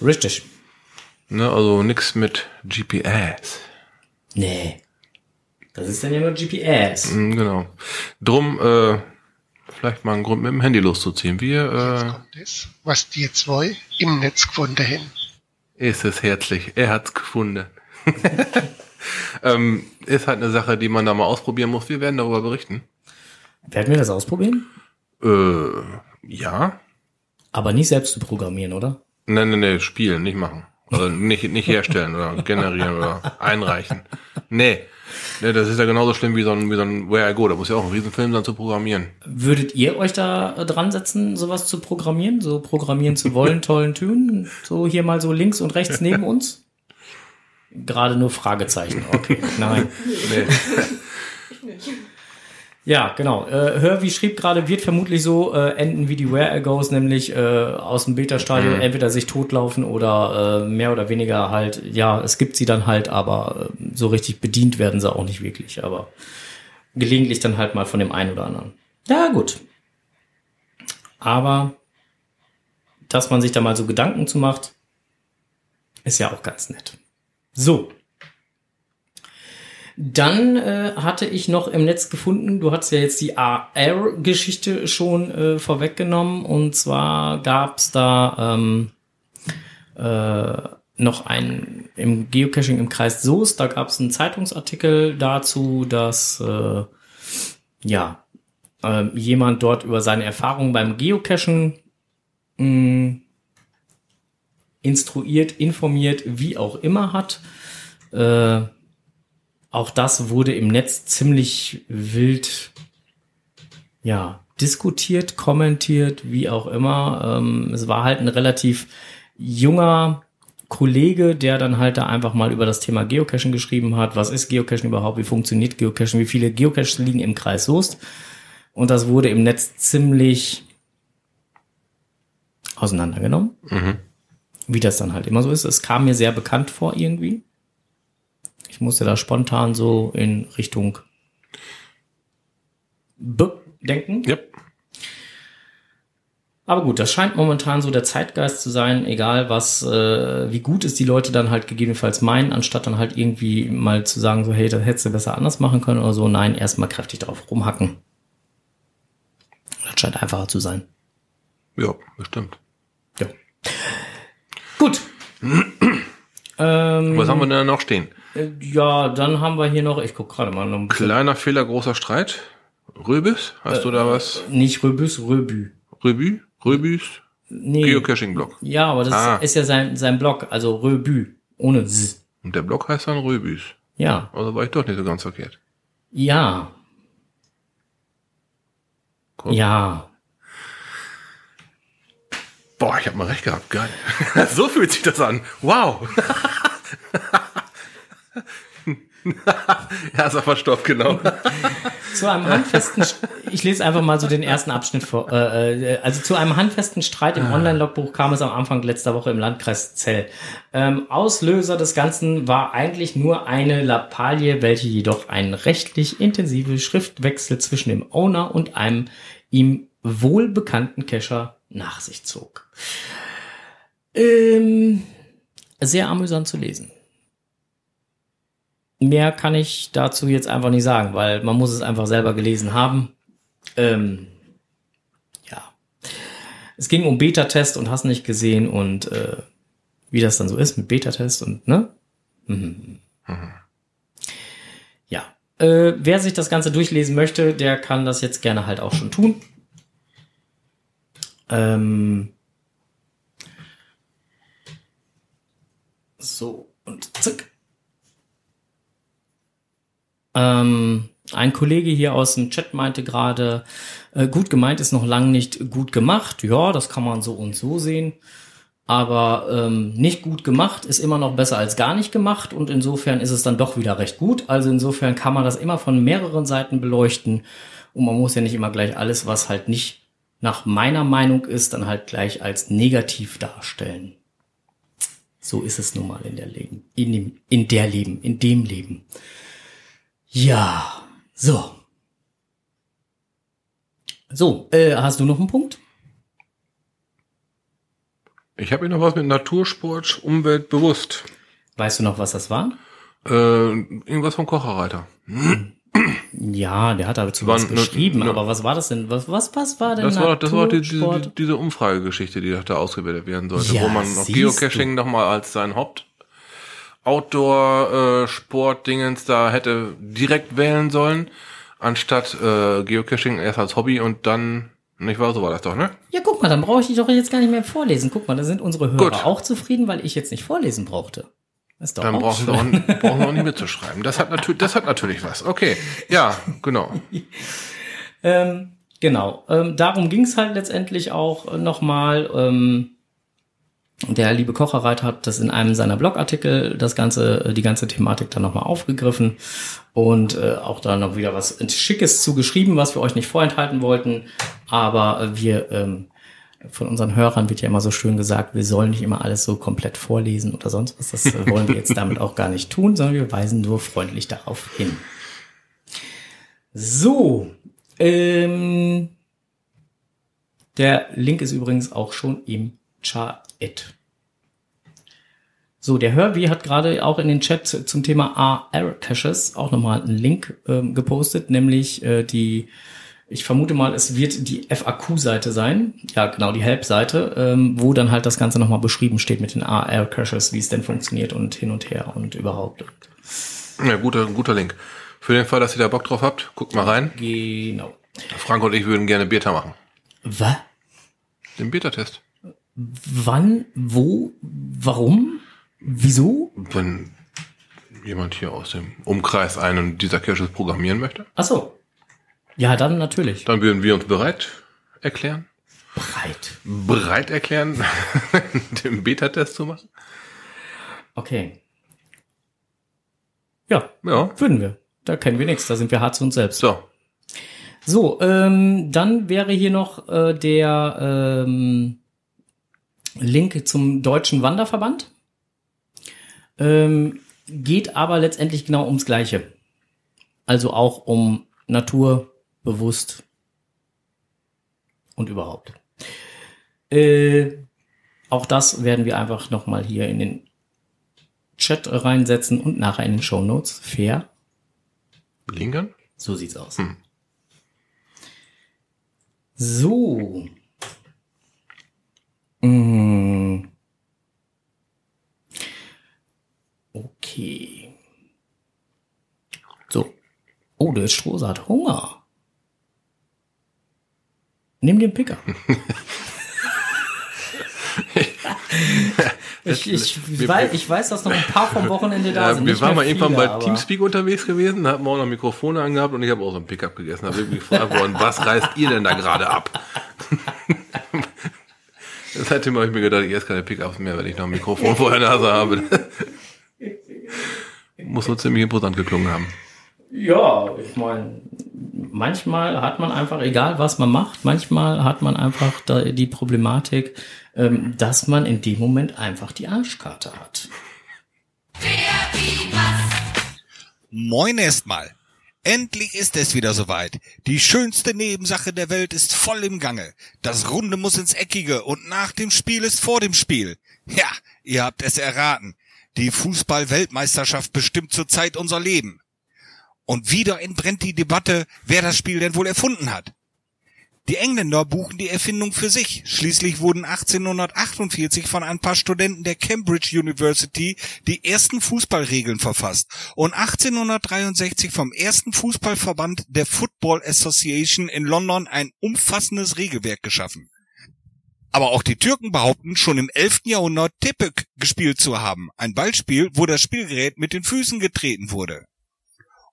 Speaker 2: Richtig.
Speaker 1: Ne, also nix mit GPS.
Speaker 2: Nee. Das ist dann ja nur GPS.
Speaker 1: Mhm, genau. Drum, äh, vielleicht mal einen Grund mit dem Handy loszuziehen. Wir, äh, kommt
Speaker 5: es, was die zwei im Netz gefunden haben.
Speaker 1: Ist es herzlich. Er hat's gefunden. ähm, ist halt eine Sache, die man da mal ausprobieren muss. Wir werden darüber berichten.
Speaker 2: Werden wir das ausprobieren?
Speaker 1: Äh, ja.
Speaker 2: Aber nicht selbst zu programmieren, oder?
Speaker 1: Nein, nein, nein, spielen, nicht machen. Also nicht, nicht herstellen oder generieren oder einreichen. Nee. nee. Das ist ja genauso schlimm wie so ein, wie so ein Where I Go. Da muss ja auch ein Riesenfilm sein zu programmieren.
Speaker 2: Würdet ihr euch da dran setzen, sowas zu programmieren? So programmieren zu wollen, tollen Tönen? So hier mal so links und rechts neben uns? Gerade nur Fragezeichen. Okay, nein. Nee. Ich nicht. Ja, genau. Äh, Hörwie schrieb gerade, wird vermutlich so äh, enden wie die Where Goes, nämlich äh, aus dem Beta-Stadion mhm. entweder sich totlaufen oder äh, mehr oder weniger halt, ja, es gibt sie dann halt, aber äh, so richtig bedient werden sie auch nicht wirklich, aber gelegentlich dann halt mal von dem einen oder anderen. Ja, gut. Aber dass man sich da mal so Gedanken zu macht, ist ja auch ganz nett. So, dann äh, hatte ich noch im Netz gefunden, du hattest ja jetzt die AR-Geschichte schon äh, vorweggenommen. Und zwar gab's da ähm, äh, noch ein im Geocaching im Kreis Soest, da gab's einen Zeitungsartikel dazu, dass äh, ja äh, jemand dort über seine Erfahrungen beim Geocachen mh, instruiert, informiert, wie auch immer hat. Äh, auch das wurde im Netz ziemlich wild, ja, diskutiert, kommentiert, wie auch immer. Ähm, es war halt ein relativ junger Kollege, der dann halt da einfach mal über das Thema Geocaching geschrieben hat. Was ist Geocaching überhaupt? Wie funktioniert Geocaching? Wie viele Geocaches liegen im Kreis Soest? Und das wurde im Netz ziemlich auseinandergenommen. Mhm. Wie das dann halt immer so ist. Es kam mir sehr bekannt vor irgendwie. Ich musste da spontan so in Richtung B denken.
Speaker 1: Yep.
Speaker 2: Aber gut, das scheint momentan so der Zeitgeist zu sein, egal was, äh, wie gut es die Leute dann halt gegebenenfalls meinen, anstatt dann halt irgendwie mal zu sagen, so, hey, das hättest du besser anders machen können oder so. Nein, erstmal kräftig drauf rumhacken. Das scheint einfacher zu sein.
Speaker 1: Ja, bestimmt.
Speaker 2: Ja. Gut.
Speaker 1: Ähm, was haben wir denn noch stehen?
Speaker 2: Äh, ja, dann haben wir hier noch, ich guck gerade mal noch ein
Speaker 1: Kleiner Fehler, großer Streit. Röbis, hast äh, du da was?
Speaker 2: Nicht Röbis, Röbü.
Speaker 1: Röbü? Röbüs?
Speaker 2: Nee.
Speaker 1: Geocaching-Blog.
Speaker 2: Ja, aber das ah. ist ja sein, sein Blog, also Röbü, ohne Z.
Speaker 1: Und der Blog heißt dann Röbüs.
Speaker 2: Ja.
Speaker 1: Also war ich doch nicht so ganz verkehrt.
Speaker 2: Ja. Cool. Ja.
Speaker 1: Boah, ich hab mal recht gehabt, geil. so fühlt sich das an. Wow. ja, ist aber Stoff, genau.
Speaker 2: zu einem handfesten, ich lese einfach mal so den ersten Abschnitt vor. Äh, äh, also zu einem handfesten Streit im ah. Online-Logbuch kam es am Anfang letzter Woche im Landkreis Zell. Ähm, Auslöser des Ganzen war eigentlich nur eine Lappalie, welche jedoch einen rechtlich intensiven Schriftwechsel zwischen dem Owner und einem ihm wohlbekannten Cacher nach sich zog. Ähm, sehr amüsant zu lesen. mehr kann ich dazu jetzt einfach nicht sagen, weil man muss es einfach selber gelesen haben. Ähm, ja. Es ging um Beta-Test und hast nicht gesehen und äh, wie das dann so ist mit Beta-Test und ne? Mhm. Mhm. Ja. Äh, wer sich das Ganze durchlesen möchte, der kann das jetzt gerne halt auch schon tun. Ähm, so, und zack. Ähm, ein Kollege hier aus dem Chat meinte gerade, äh, gut gemeint ist noch lang nicht gut gemacht. Ja, das kann man so und so sehen. Aber ähm, nicht gut gemacht ist immer noch besser als gar nicht gemacht und insofern ist es dann doch wieder recht gut. Also insofern kann man das immer von mehreren Seiten beleuchten und man muss ja nicht immer gleich alles, was halt nicht nach meiner Meinung ist, dann halt gleich als negativ darstellen. So ist es nun mal in der Leben, in dem, in der Leben, in dem Leben. Ja, so. So, äh, hast du noch einen Punkt?
Speaker 1: Ich habe noch was mit Natursport, Umwelt bewusst.
Speaker 2: Weißt du noch, was das war?
Speaker 1: Äh, irgendwas vom Kocherreiter.
Speaker 2: Ja, der hat dazu was geschrieben, ne, aber was war das denn? Was, was, was war denn
Speaker 1: das war, das war die, diese, diese Umfragegeschichte, die da ausgewertet werden sollte, ja, wo man noch Geocaching nochmal als sein Haupt Outdoor-Sport-Dingens äh, da hätte direkt wählen sollen, anstatt äh, Geocaching erst als Hobby und dann nicht wahr? So war das doch, ne?
Speaker 2: Ja, guck mal, dann brauche ich dich doch jetzt gar nicht mehr vorlesen. Guck mal, da sind unsere Hörer Gut. auch zufrieden, weil ich jetzt nicht vorlesen brauchte.
Speaker 1: Ist doch dann brauchen wir, auch, brauchen wir auch nicht mitzuschreiben. Das hat natürlich, das hat natürlich was. Okay, ja, genau.
Speaker 2: ähm, genau. Ähm, darum ging es halt letztendlich auch nochmal. Ähm, der liebe Kocherreiter hat das in einem seiner Blogartikel, das ganze, die ganze Thematik dann nochmal aufgegriffen und äh, auch da noch wieder was Schickes zugeschrieben, was wir euch nicht vorenthalten wollten. Aber wir, ähm, von unseren Hörern wird ja immer so schön gesagt, wir sollen nicht immer alles so komplett vorlesen oder sonst was. Das wollen wir jetzt damit auch gar nicht tun, sondern wir weisen nur freundlich darauf hin. So, ähm, der Link ist übrigens auch schon im Chat. So, der Hörwi hat gerade auch in den Chat zum Thema AR-Caches auch nochmal einen Link ähm, gepostet, nämlich äh, die, ich vermute mal, es wird die FAQ-Seite sein, ja genau, die Help-Seite, ähm, wo dann halt das Ganze nochmal beschrieben steht mit den AR-Caches, wie es denn funktioniert und hin und her und überhaupt.
Speaker 1: Ja, guter, guter Link. Für den Fall, dass ihr da Bock drauf habt, guckt mal rein.
Speaker 2: Genau.
Speaker 1: Frank und ich würden gerne Beta machen.
Speaker 2: Was?
Speaker 1: Den Beta-Test.
Speaker 2: Wann, wo, warum, wieso?
Speaker 1: Wenn jemand hier aus dem Umkreis einen dieser Caches programmieren möchte.
Speaker 2: Ach so. Ja, dann natürlich.
Speaker 1: Dann würden wir uns bereit erklären.
Speaker 2: Bereit.
Speaker 1: Bereit erklären, den Beta-Test zu machen.
Speaker 2: Okay. Ja, ja, würden wir. Da kennen wir nichts, da sind wir hart zu uns selbst.
Speaker 1: So.
Speaker 2: So, ähm, dann wäre hier noch äh, der ähm, Link zum Deutschen Wanderverband. Ähm, geht aber letztendlich genau ums Gleiche. Also auch um Natur, bewusst und überhaupt. Äh, auch das werden wir einfach nochmal hier in den Chat reinsetzen und nachher in den Show Notes. Fair.
Speaker 1: Linkern?
Speaker 2: So sieht's aus. Hm. So. Mm. Okay. So. Oh, der Strohse hat Hunger. Nimm den Picker. ich, ich, weiß, ich weiß, dass noch ein paar vom Wochenende da ja, sind.
Speaker 1: Wir waren mal irgendwann bei Teamspeak unterwegs gewesen, da hatten wir auch noch Mikrofone angehabt und ich habe auch so ein Pickup gegessen. Da habe ich mich gefragt worden, was reißt ihr denn da gerade ab? Seitdem habe ich mir gedacht, ich esse keine Pickups mehr, wenn ich noch ein Mikrofon vor der Nase habe. Muss so ziemlich imposant geklungen haben.
Speaker 2: Ja, ich meine, manchmal hat man einfach, egal was man macht, manchmal hat man einfach die Problematik, ähm, dass man in dem Moment einfach die Arschkarte hat.
Speaker 6: Moin erstmal. Endlich ist es wieder soweit. Die schönste Nebensache der Welt ist voll im Gange. Das Runde muss ins Eckige und nach dem Spiel ist vor dem Spiel. Ja, ihr habt es erraten. Die Fußball-Weltmeisterschaft bestimmt zurzeit unser Leben. Und wieder entbrennt die Debatte, wer das Spiel denn wohl erfunden hat. Die Engländer buchen die Erfindung für sich. Schließlich wurden 1848 von ein paar Studenten der Cambridge University die ersten Fußballregeln verfasst und 1863 vom ersten Fußballverband der Football Association in London ein umfassendes Regelwerk geschaffen. Aber auch die Türken behaupten, schon im 11. Jahrhundert Tepük gespielt zu haben, ein Ballspiel, wo das Spielgerät mit den Füßen getreten wurde.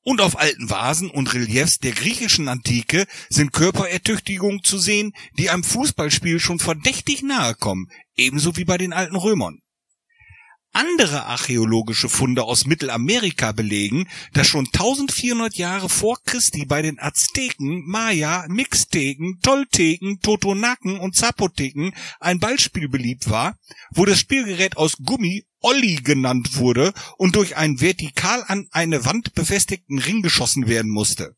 Speaker 6: Und auf alten Vasen und Reliefs der griechischen Antike sind Körperertüchtigungen zu sehen, die einem Fußballspiel schon verdächtig nahe kommen, ebenso wie bei den alten Römern. Andere archäologische Funde aus Mittelamerika belegen, dass schon 1400 Jahre vor Christi bei den Azteken, Maya, Mixteken, Tolteken, Totonaken und Zapoteken ein Ballspiel beliebt war, wo das Spielgerät aus Gummi Olli genannt wurde und durch einen vertikal an eine Wand befestigten Ring geschossen werden musste.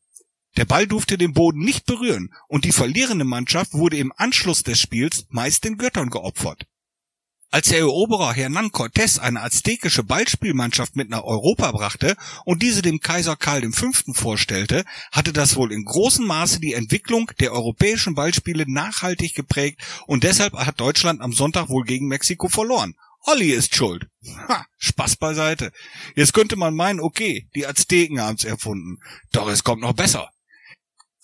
Speaker 6: Der Ball durfte den Boden nicht berühren und die verlierende Mannschaft wurde im Anschluss des Spiels meist den Göttern geopfert. Als der Eroberer Hernán Cortés eine aztekische Ballspielmannschaft mit nach Europa brachte und diese dem Kaiser Karl V. vorstellte, hatte das wohl in großem Maße die Entwicklung der europäischen Ballspiele nachhaltig geprägt und deshalb hat Deutschland am Sonntag wohl gegen Mexiko verloren. Olli ist schuld. Ha, Spaß beiseite. Jetzt könnte man meinen, okay, die Azteken haben's erfunden. Doch es kommt noch besser.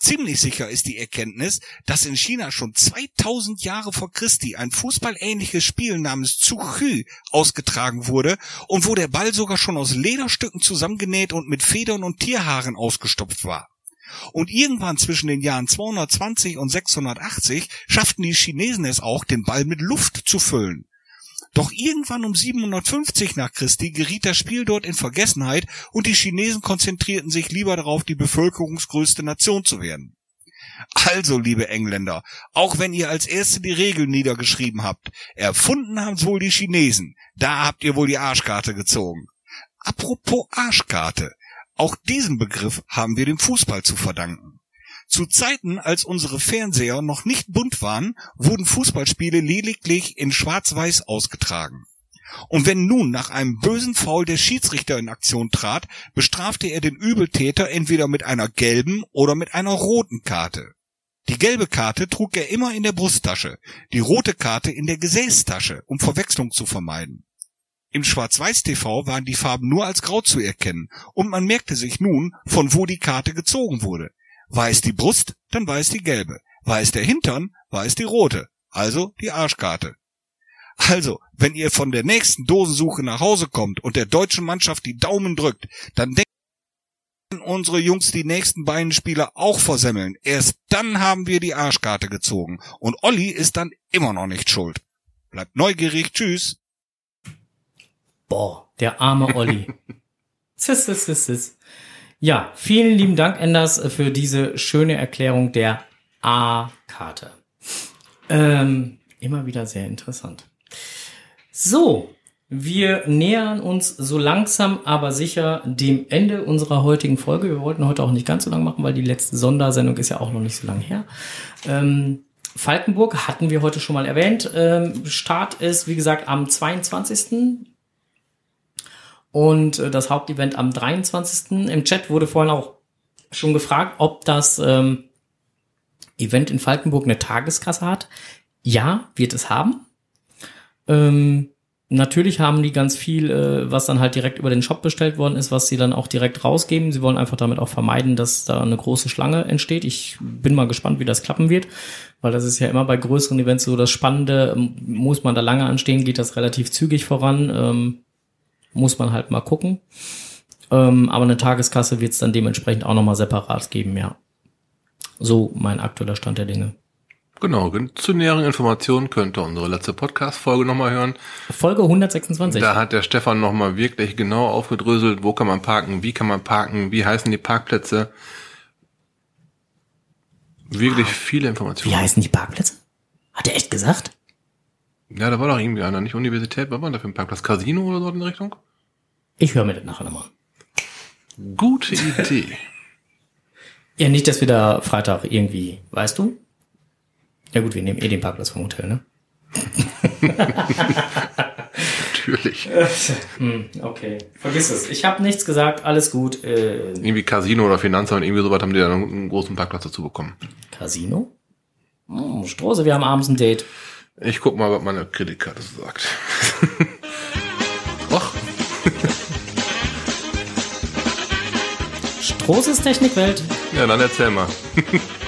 Speaker 6: Ziemlich sicher ist die Erkenntnis, dass in China schon 2000 Jahre vor Christi ein fußballähnliches Spiel namens Zuchü ausgetragen wurde und wo der Ball sogar schon aus Lederstücken zusammengenäht und mit Federn und Tierhaaren ausgestopft war. Und irgendwann zwischen den Jahren 220 und 680 schafften die Chinesen es auch, den Ball mit Luft zu füllen. Doch irgendwann um 750 nach Christi geriet das Spiel dort in Vergessenheit und die Chinesen konzentrierten sich lieber darauf, die bevölkerungsgrößte Nation zu werden. Also, liebe Engländer, auch wenn ihr als Erste die Regeln niedergeschrieben habt, erfunden haben's wohl die Chinesen. Da habt ihr wohl die Arschkarte gezogen. Apropos Arschkarte. Auch diesen Begriff haben wir dem Fußball zu verdanken. Zu Zeiten, als unsere Fernseher noch nicht bunt waren, wurden Fußballspiele lediglich in Schwarz-Weiß ausgetragen. Und wenn nun nach einem bösen Foul der Schiedsrichter in Aktion trat, bestrafte er den Übeltäter entweder mit einer gelben oder mit einer roten Karte. Die gelbe Karte trug er immer in der Brusttasche, die rote Karte in der Gesäßtasche, um Verwechslung zu vermeiden. Im Schwarz-Weiß-TV waren die Farben nur als grau zu erkennen, und man merkte sich nun, von wo die Karte gezogen wurde. Es die Brust, dann es die gelbe. Es der Hintern, es die rote. Also die Arschkarte. Also, wenn ihr von der nächsten Dosensuche nach Hause kommt und der deutschen Mannschaft die Daumen drückt, dann denkt unsere Jungs die nächsten beiden Spieler auch versemmeln. Erst dann haben wir die Arschkarte gezogen. Und Olli ist dann immer noch nicht schuld. Bleibt neugierig. Tschüss.
Speaker 2: Boah, der arme Olli. sis, sis, sis, sis. Ja, vielen lieben Dank, Enders, für diese schöne Erklärung der A-Karte. Ähm, immer wieder sehr interessant. So, wir nähern uns so langsam, aber sicher dem Ende unserer heutigen Folge. Wir wollten heute auch nicht ganz so lang machen, weil die letzte Sondersendung ist ja auch noch nicht so lange her. Ähm, Falkenburg hatten wir heute schon mal erwähnt. Ähm, Start ist, wie gesagt, am 22 und äh, das Hauptevent am 23. Im Chat wurde vorhin auch schon gefragt, ob das ähm, Event in Falkenburg eine Tageskasse hat. Ja, wird es haben. Ähm, natürlich haben die ganz viel, äh, was dann halt direkt über den Shop bestellt worden ist, was sie dann auch direkt rausgeben. Sie wollen einfach damit auch vermeiden, dass da eine große Schlange entsteht. Ich bin mal gespannt, wie das klappen wird, weil das ist ja immer bei größeren Events so das Spannende. Muss man da lange anstehen, geht das relativ zügig voran. Ähm, muss man halt mal gucken. Ähm, aber eine Tageskasse wird es dann dementsprechend auch nochmal separat geben, ja. So mein aktueller Stand der Dinge.
Speaker 1: Genau, zu näheren Informationen könnt ihr unsere letzte Podcast-Folge nochmal hören.
Speaker 2: Folge 126.
Speaker 1: Da hat der Stefan nochmal wirklich genau aufgedröselt, wo kann man parken, wie kann man parken, wie heißen die Parkplätze. Wirklich wow. viele Informationen.
Speaker 2: Wie heißen die Parkplätze? Hat er echt gesagt?
Speaker 1: Ja, da war doch irgendwie einer, nicht Universität, was war da für ein Parkplatz? Casino oder so in Richtung?
Speaker 2: Ich höre mir das nachher nochmal.
Speaker 1: Gute Idee.
Speaker 2: ja, nicht, dass wir da Freitag irgendwie, weißt du? Ja gut, wir nehmen eh den Parkplatz vom Hotel, ne?
Speaker 1: Natürlich.
Speaker 2: Hm, okay, vergiss es. Ich habe nichts gesagt, alles gut. Äh,
Speaker 1: Irgendwie Casino oder Finanzamt, irgendwie sowas haben die dann einen großen Parkplatz dazu bekommen.
Speaker 2: Casino? Hm, Strose, wir haben abends ein Date.
Speaker 1: Ich guck mal, was meine Kreditkarte so sagt. Och,
Speaker 2: Stroses Technikwelt.
Speaker 1: ja, dann erzähl mal.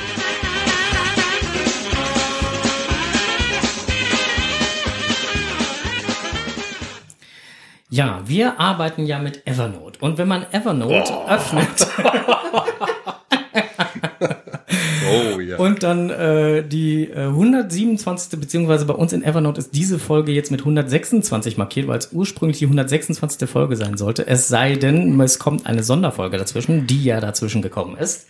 Speaker 2: Ja, wir arbeiten ja mit Evernote. Und wenn man Evernote öffnet
Speaker 1: Oh
Speaker 2: und dann äh, die äh, 127. beziehungsweise bei uns in Evernote ist diese Folge jetzt mit 126 markiert, weil es ursprünglich die 126. Folge sein sollte. Es sei denn, es kommt eine Sonderfolge dazwischen, die ja dazwischen gekommen ist.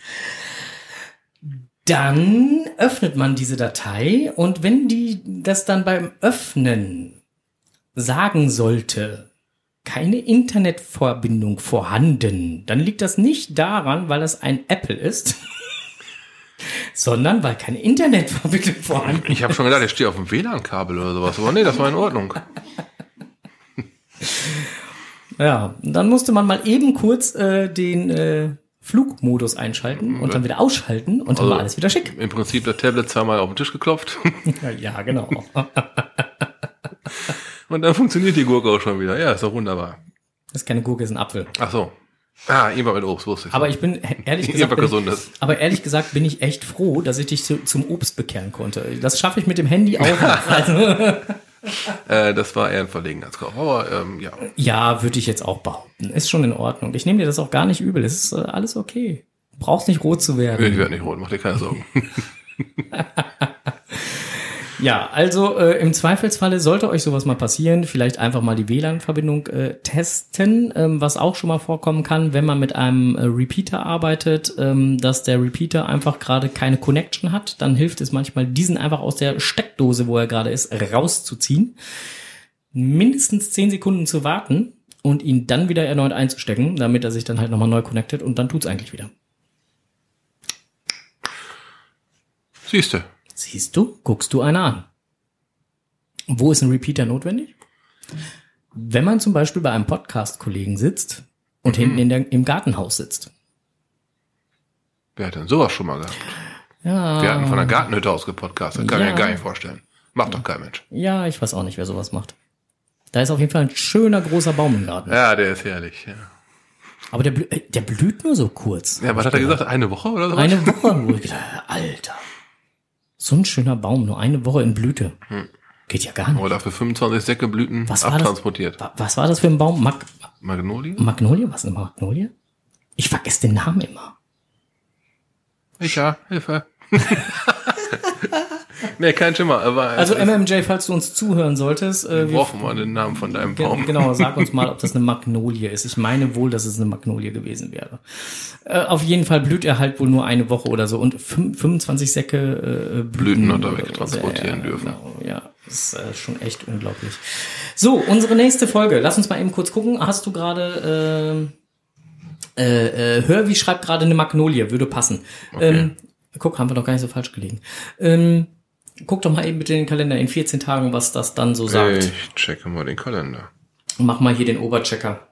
Speaker 2: Dann öffnet man diese Datei und wenn die das dann beim Öffnen sagen sollte, keine Internetverbindung vorhanden, dann liegt das nicht daran, weil es ein Apple ist, sondern weil keine Internetverbindung vorhanden ist.
Speaker 1: Ich habe schon gedacht, ich stehe auf dem WLAN-Kabel oder sowas. Aber nee, das war in Ordnung.
Speaker 2: Ja, dann musste man mal eben kurz äh, den äh, Flugmodus einschalten und dann wieder ausschalten und dann war alles wieder schick.
Speaker 1: Im Prinzip das Tablet zweimal auf den Tisch geklopft.
Speaker 2: Ja, ja genau.
Speaker 1: Und dann funktioniert die Gurke auch schon wieder. Ja, ist doch wunderbar.
Speaker 2: Das ist keine Gurke, ist ein Apfel.
Speaker 1: Ach so. Ah, irgendwann mit Obst, wusste ich.
Speaker 2: Aber ich bin ehrlich gesagt, bin,
Speaker 1: Gesundes.
Speaker 2: aber ehrlich gesagt bin ich echt froh, dass ich dich zu, zum Obst bekehren konnte. Das schaffe ich mit dem Handy auch. noch. Also,
Speaker 1: Äh, das war eher ein Verlegenheitskauf. Aber ähm, ja.
Speaker 2: ja, würde ich jetzt auch behaupten. Ist schon in Ordnung. Ich nehme dir das auch gar nicht übel. Es ist äh, alles okay. Brauchst nicht rot zu werden.
Speaker 1: Ich werde nicht rot, mach dir keine Sorgen.
Speaker 2: Ja, also äh, im Zweifelsfalle sollte euch sowas mal passieren, vielleicht einfach mal die WLAN-Verbindung äh, testen, ähm, was auch schon mal vorkommen kann, wenn man mit einem äh, Repeater arbeitet, ähm, dass der Repeater einfach gerade keine Connection hat, dann hilft es manchmal, diesen einfach aus der Steckdose, wo er gerade ist, rauszuziehen, mindestens 10 Sekunden zu warten und ihn dann wieder erneut einzustecken, damit er sich dann halt nochmal neu connectet und dann tut's eigentlich wieder.
Speaker 1: Siehste.
Speaker 2: Siehst du, guckst du einer an. Wo ist ein Repeater notwendig? Wenn man zum Beispiel bei einem Podcast-Kollegen sitzt und hinten in der, im Gartenhaus sitzt.
Speaker 1: Wer hat denn sowas schon mal gehabt?
Speaker 2: Ja,
Speaker 1: Wir hatten von der Gartenhütte aus gepodcastet. Kann ich
Speaker 2: Ja.
Speaker 1: mir gar nicht vorstellen. Macht doch kein Mensch.
Speaker 2: ja, ich weiß auch nicht, wer sowas macht. Da ist auf jeden Fall ein schöner großer Baum im Garten.
Speaker 1: Ja, der ist herrlich. Ja,
Speaker 2: Aber der, äh, der blüht nur so kurz.
Speaker 1: ja was hat er gesagt? Eine Woche oder so?
Speaker 2: Eine Woche, ich Alter. So ein schöner Baum, nur eine Woche in Blüte. Geht ja gar nicht.
Speaker 1: Oder für 25 Säckeblüten
Speaker 2: Was war das?
Speaker 1: abtransportiert.
Speaker 2: Wa- Was war das für ein Baum? Mag
Speaker 1: Magnolie?
Speaker 2: Magnolie? Was ist eine Magnolie? Ich vergesse den Namen immer.
Speaker 1: Ich ja, Hilfe. nee, kein Schimmer. Aber
Speaker 2: Also
Speaker 1: ist-
Speaker 2: MMJ, falls du uns zuhören solltest, äh,
Speaker 1: wir
Speaker 2: wir,
Speaker 1: brauchen mal den Namen von deinem Baum.
Speaker 2: genau, sag uns mal, ob das eine Magnolie ist. Ich meine wohl, dass es eine Magnolie gewesen wäre. Äh, auf jeden Fall blüht er halt wohl nur eine Woche oder so und fün- 25 Säcke äh, Blüten,
Speaker 1: hat er wegtransportieren
Speaker 2: ja,
Speaker 1: dürfen.
Speaker 2: Genau, ja, das ist äh, schon echt unglaublich. So, unsere nächste Folge. Lass uns mal eben kurz gucken. Hast du gerade äh, äh, äh, Hör, wie schreibt gerade eine Magnolie? Würde passen. Ähm, guck, haben wir doch gar nicht so falsch gelegen. Ähm, guck doch mal eben bitte den Kalender in 14 Tagen, was das dann so sagt.
Speaker 1: Ich checke mal den Kalender.
Speaker 2: Mach mal hier den Oberchecker.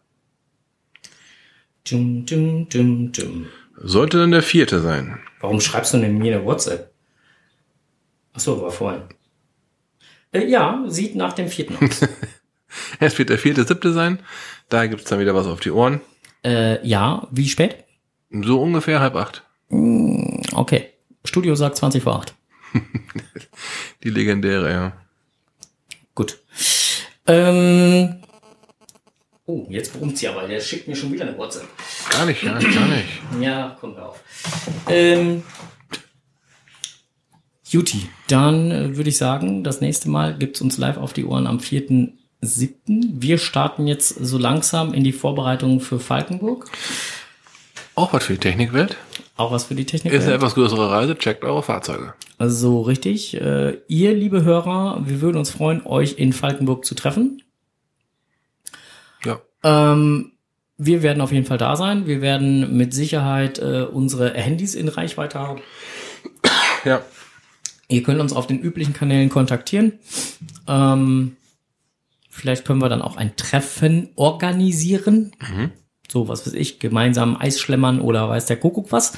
Speaker 2: Dum, dum, dum, dum.
Speaker 1: Sollte dann der vierte sein.
Speaker 2: Warum schreibst du denn mir eine WhatsApp? Ach so, war vorhin. Äh, ja, sieht nach dem vierten aus.
Speaker 1: Es wird der vierte, siebte sein. Da gibt's dann wieder was auf die Ohren.
Speaker 2: äh, ja, wie spät?
Speaker 1: So ungefähr halb acht.
Speaker 2: Okay. Studio sagt 20 vor 8.
Speaker 1: Die legendäre, ja.
Speaker 2: Gut. Ähm, oh, jetzt brummt sie aber. Der schickt mir schon wieder eine WhatsApp.
Speaker 1: Gar nicht, gar nicht, gar nicht.
Speaker 2: Ja, kommen wir auf. Ähm, Juti, dann äh, würde ich sagen, das nächste Mal gibt's uns live auf die Ohren am 4.7. Wir starten jetzt so langsam in die Vorbereitungen für Falkenburg.
Speaker 1: Auch was für die Technikwelt.
Speaker 2: Auch was für die Technik.
Speaker 1: Ist eine etwas größere Reise. Checkt eure Fahrzeuge.
Speaker 2: Also richtig. Äh, ihr, liebe Hörer, wir würden uns freuen, euch in Falkenburg zu treffen.
Speaker 1: Ja.
Speaker 2: Ähm, wir werden auf jeden Fall da sein. Wir werden mit Sicherheit äh, unsere Handys in Reichweite haben.
Speaker 1: Ja.
Speaker 2: Ihr könnt uns auf den üblichen Kanälen kontaktieren. Ähm, Vielleicht können wir dann auch ein Treffen organisieren. So, was weiß ich, gemeinsam Eisschlemmern oder weiß der Kuckuck was.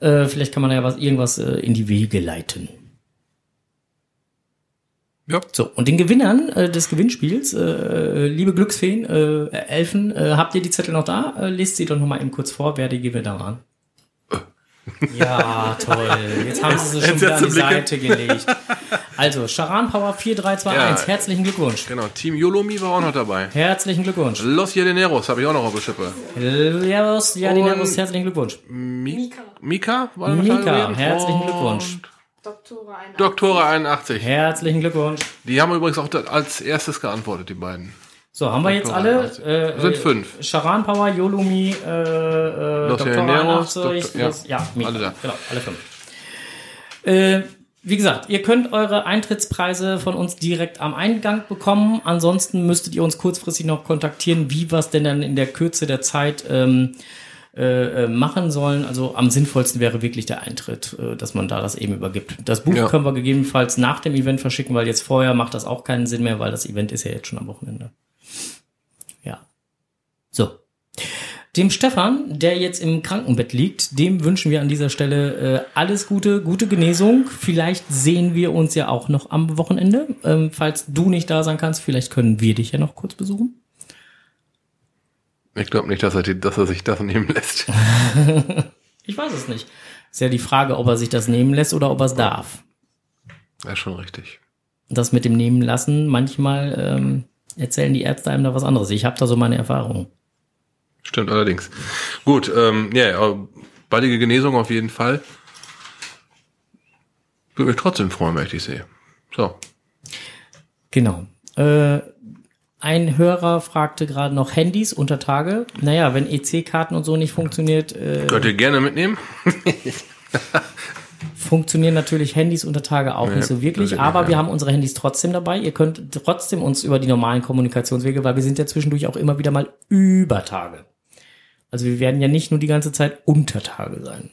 Speaker 2: Äh, vielleicht kann man ja was, irgendwas äh, in die Wege leiten.
Speaker 1: Ja.
Speaker 2: So, und den Gewinnern äh, des Gewinnspiels, äh, liebe Glücksfeen, äh, Elfen, äh, habt ihr die Zettel noch da? Äh, lest sie doch noch mal eben kurz vor, wer die Gewinner waren. Ja, toll. Jetzt haben sie sie schon wieder an die Seite gelegt. Also, Charan Power 4321,
Speaker 1: Ja.
Speaker 2: herzlichen Glückwunsch.
Speaker 1: Genau, Team Yolomi war auch noch dabei.
Speaker 2: Herzlichen Glückwunsch.
Speaker 1: Los Jedineros habe ich auch noch auf der Schippe.
Speaker 2: Servus, ja, die
Speaker 1: Und-
Speaker 2: Nervus, herzlichen Glückwunsch.
Speaker 3: Mika.
Speaker 1: Mika war noch
Speaker 2: Mika, herzlichen Glückwunsch.
Speaker 3: Doktore 81.
Speaker 1: Doktore 81.
Speaker 2: Herzlichen Glückwunsch.
Speaker 1: Die haben übrigens auch als erstes geantwortet, die beiden.
Speaker 2: So, haben wir jetzt alle?
Speaker 1: 81.
Speaker 2: Äh,
Speaker 1: Sind
Speaker 2: äh,
Speaker 1: fünf.
Speaker 2: Charan Power, Yolumi, äh, äh,
Speaker 1: Los
Speaker 2: Dr.
Speaker 1: Llaneros,
Speaker 2: 81,
Speaker 1: Doktor- ja,
Speaker 2: ja, Mika.
Speaker 1: alle da.
Speaker 2: Genau, alle fünf. Äh, wie gesagt, ihr könnt eure Eintrittspreise von uns direkt am Eingang bekommen. Ansonsten müsstet ihr uns kurzfristig noch kontaktieren, wie wir es denn dann in der Kürze der Zeit ähm, äh, äh, machen sollen. Also am sinnvollsten wäre wirklich der Eintritt, äh, dass man da das eben übergibt. Das Buch
Speaker 1: Ja.
Speaker 2: können wir gegebenenfalls nach dem Event verschicken, weil jetzt vorher macht das auch keinen Sinn mehr, weil das Event ist ja jetzt schon am Wochenende. Ja. So. Dem Stefan, der jetzt im Krankenbett liegt, dem wünschen wir an dieser Stelle äh, alles Gute, gute Genesung. Vielleicht sehen wir uns ja auch noch am Wochenende. Ähm, falls du nicht da sein kannst, vielleicht können wir dich ja noch kurz besuchen.
Speaker 1: Ich glaube nicht, dass er, die, dass er sich das nehmen lässt.
Speaker 2: Ich weiß es nicht. Ist ja die Frage, ob er sich das nehmen lässt oder ob er es darf.
Speaker 1: Ja, schon richtig.
Speaker 2: Das mit dem Nehmen lassen, manchmal ähm, erzählen die Ärzte einem da was anderes. Ich habe da so meine Erfahrungen.
Speaker 1: Stimmt allerdings. Gut, ähm, ja, baldige Genesung auf jeden Fall. Würde mich trotzdem freuen, wenn ich dich sehe. So.
Speaker 2: Genau. Äh, ein Hörer fragte gerade noch Handys unter Tage. Naja, wenn EC-Karten und so nicht funktioniert, äh,
Speaker 1: Könnt ihr gerne mitnehmen?
Speaker 2: funktionieren natürlich Handys unter Tage auch
Speaker 1: Nee,
Speaker 2: nicht so wirklich, aber
Speaker 1: nicht,
Speaker 2: wir
Speaker 1: ja.
Speaker 2: haben unsere Handys trotzdem dabei. Ihr könnt trotzdem uns über die normalen Kommunikationswege, weil wir sind ja zwischendurch auch immer wieder mal über Tage. Also wir werden ja nicht nur die ganze Zeit unter Tage sein.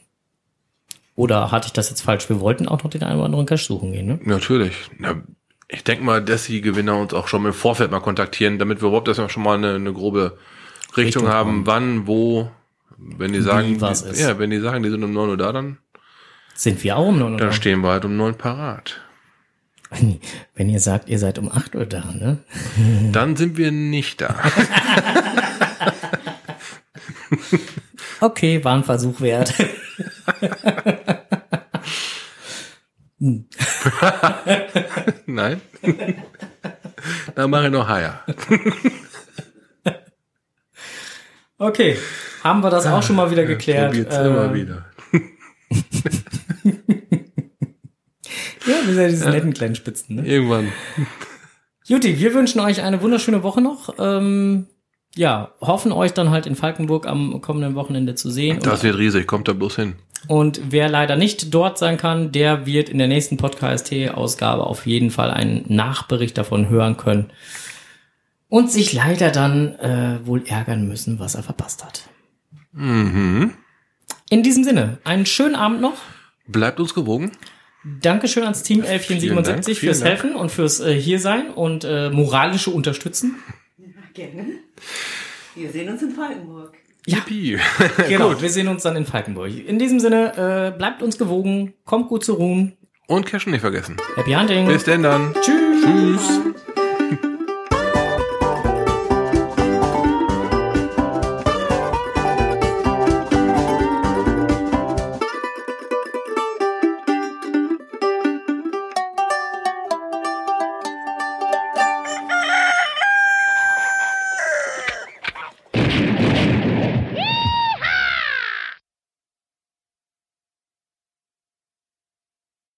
Speaker 2: Oder hatte ich das jetzt falsch? Wir wollten auch noch den einen oder anderen Cache suchen gehen, ne?
Speaker 1: Natürlich. Na, ich denke mal, dass die Gewinner uns auch schon im Vorfeld mal kontaktieren, damit wir überhaupt erstmal schon mal eine, eine grobe Richtung,
Speaker 2: Richtung
Speaker 1: haben,
Speaker 2: haben.
Speaker 1: wann, wo, wenn die sagen,
Speaker 2: ist.
Speaker 1: ja, wenn die sagen, die sind um 9 Uhr da, dann,
Speaker 2: Sind wir auch um 9 Uhr
Speaker 1: dann
Speaker 2: da?
Speaker 1: stehen wir halt um 9 parat.
Speaker 2: Wenn, ihr sagt, ihr seid um 8 Uhr da, ne?
Speaker 1: Dann sind wir nicht da.
Speaker 2: Okay, war ein Versuch wert.
Speaker 1: Nein. dann mache ich noch Haier.
Speaker 2: Okay, haben wir das auch schon mal wieder geklärt.
Speaker 1: Probiert's immer
Speaker 2: Äh,
Speaker 1: wieder.
Speaker 2: Ja, wir sind ja diese netten kleinen Spitzen, ne?
Speaker 1: Irgendwann.
Speaker 2: Juti, wir wünschen euch eine wunderschöne Woche noch. Ähm, ja, hoffen euch dann halt in Falkenburg am kommenden Wochenende zu sehen.
Speaker 1: Das wird riesig, kommt da bloß hin.
Speaker 2: Und wer leider nicht dort sein kann, der wird in der nächsten Podcast-Ausgabe auf jeden Fall einen Nachbericht davon hören können. Und sich leider dann äh, wohl ärgern müssen, was er verpasst hat.
Speaker 1: Mhm.
Speaker 2: In diesem Sinne, einen schönen Abend noch.
Speaker 1: Bleibt uns gewogen.
Speaker 2: Dankeschön ans Team Elfchen
Speaker 1: Vielen Dank,
Speaker 2: 77
Speaker 1: vielen
Speaker 2: fürs
Speaker 1: Dank.
Speaker 2: Helfen und fürs äh, Hiersein und äh, moralische Unterstützen.
Speaker 4: Gerne. Wir sehen uns in Falkenburg.
Speaker 1: Yippie.
Speaker 2: Genau, wir sehen uns dann in Falkenburg. In diesem Sinne, äh, bleibt uns gewogen, kommt gut zu ruhen.
Speaker 1: Und Cashen nicht vergessen.
Speaker 2: Happy Hunting.
Speaker 1: Bis denn dann.
Speaker 2: Tschüss.
Speaker 1: Tschüss.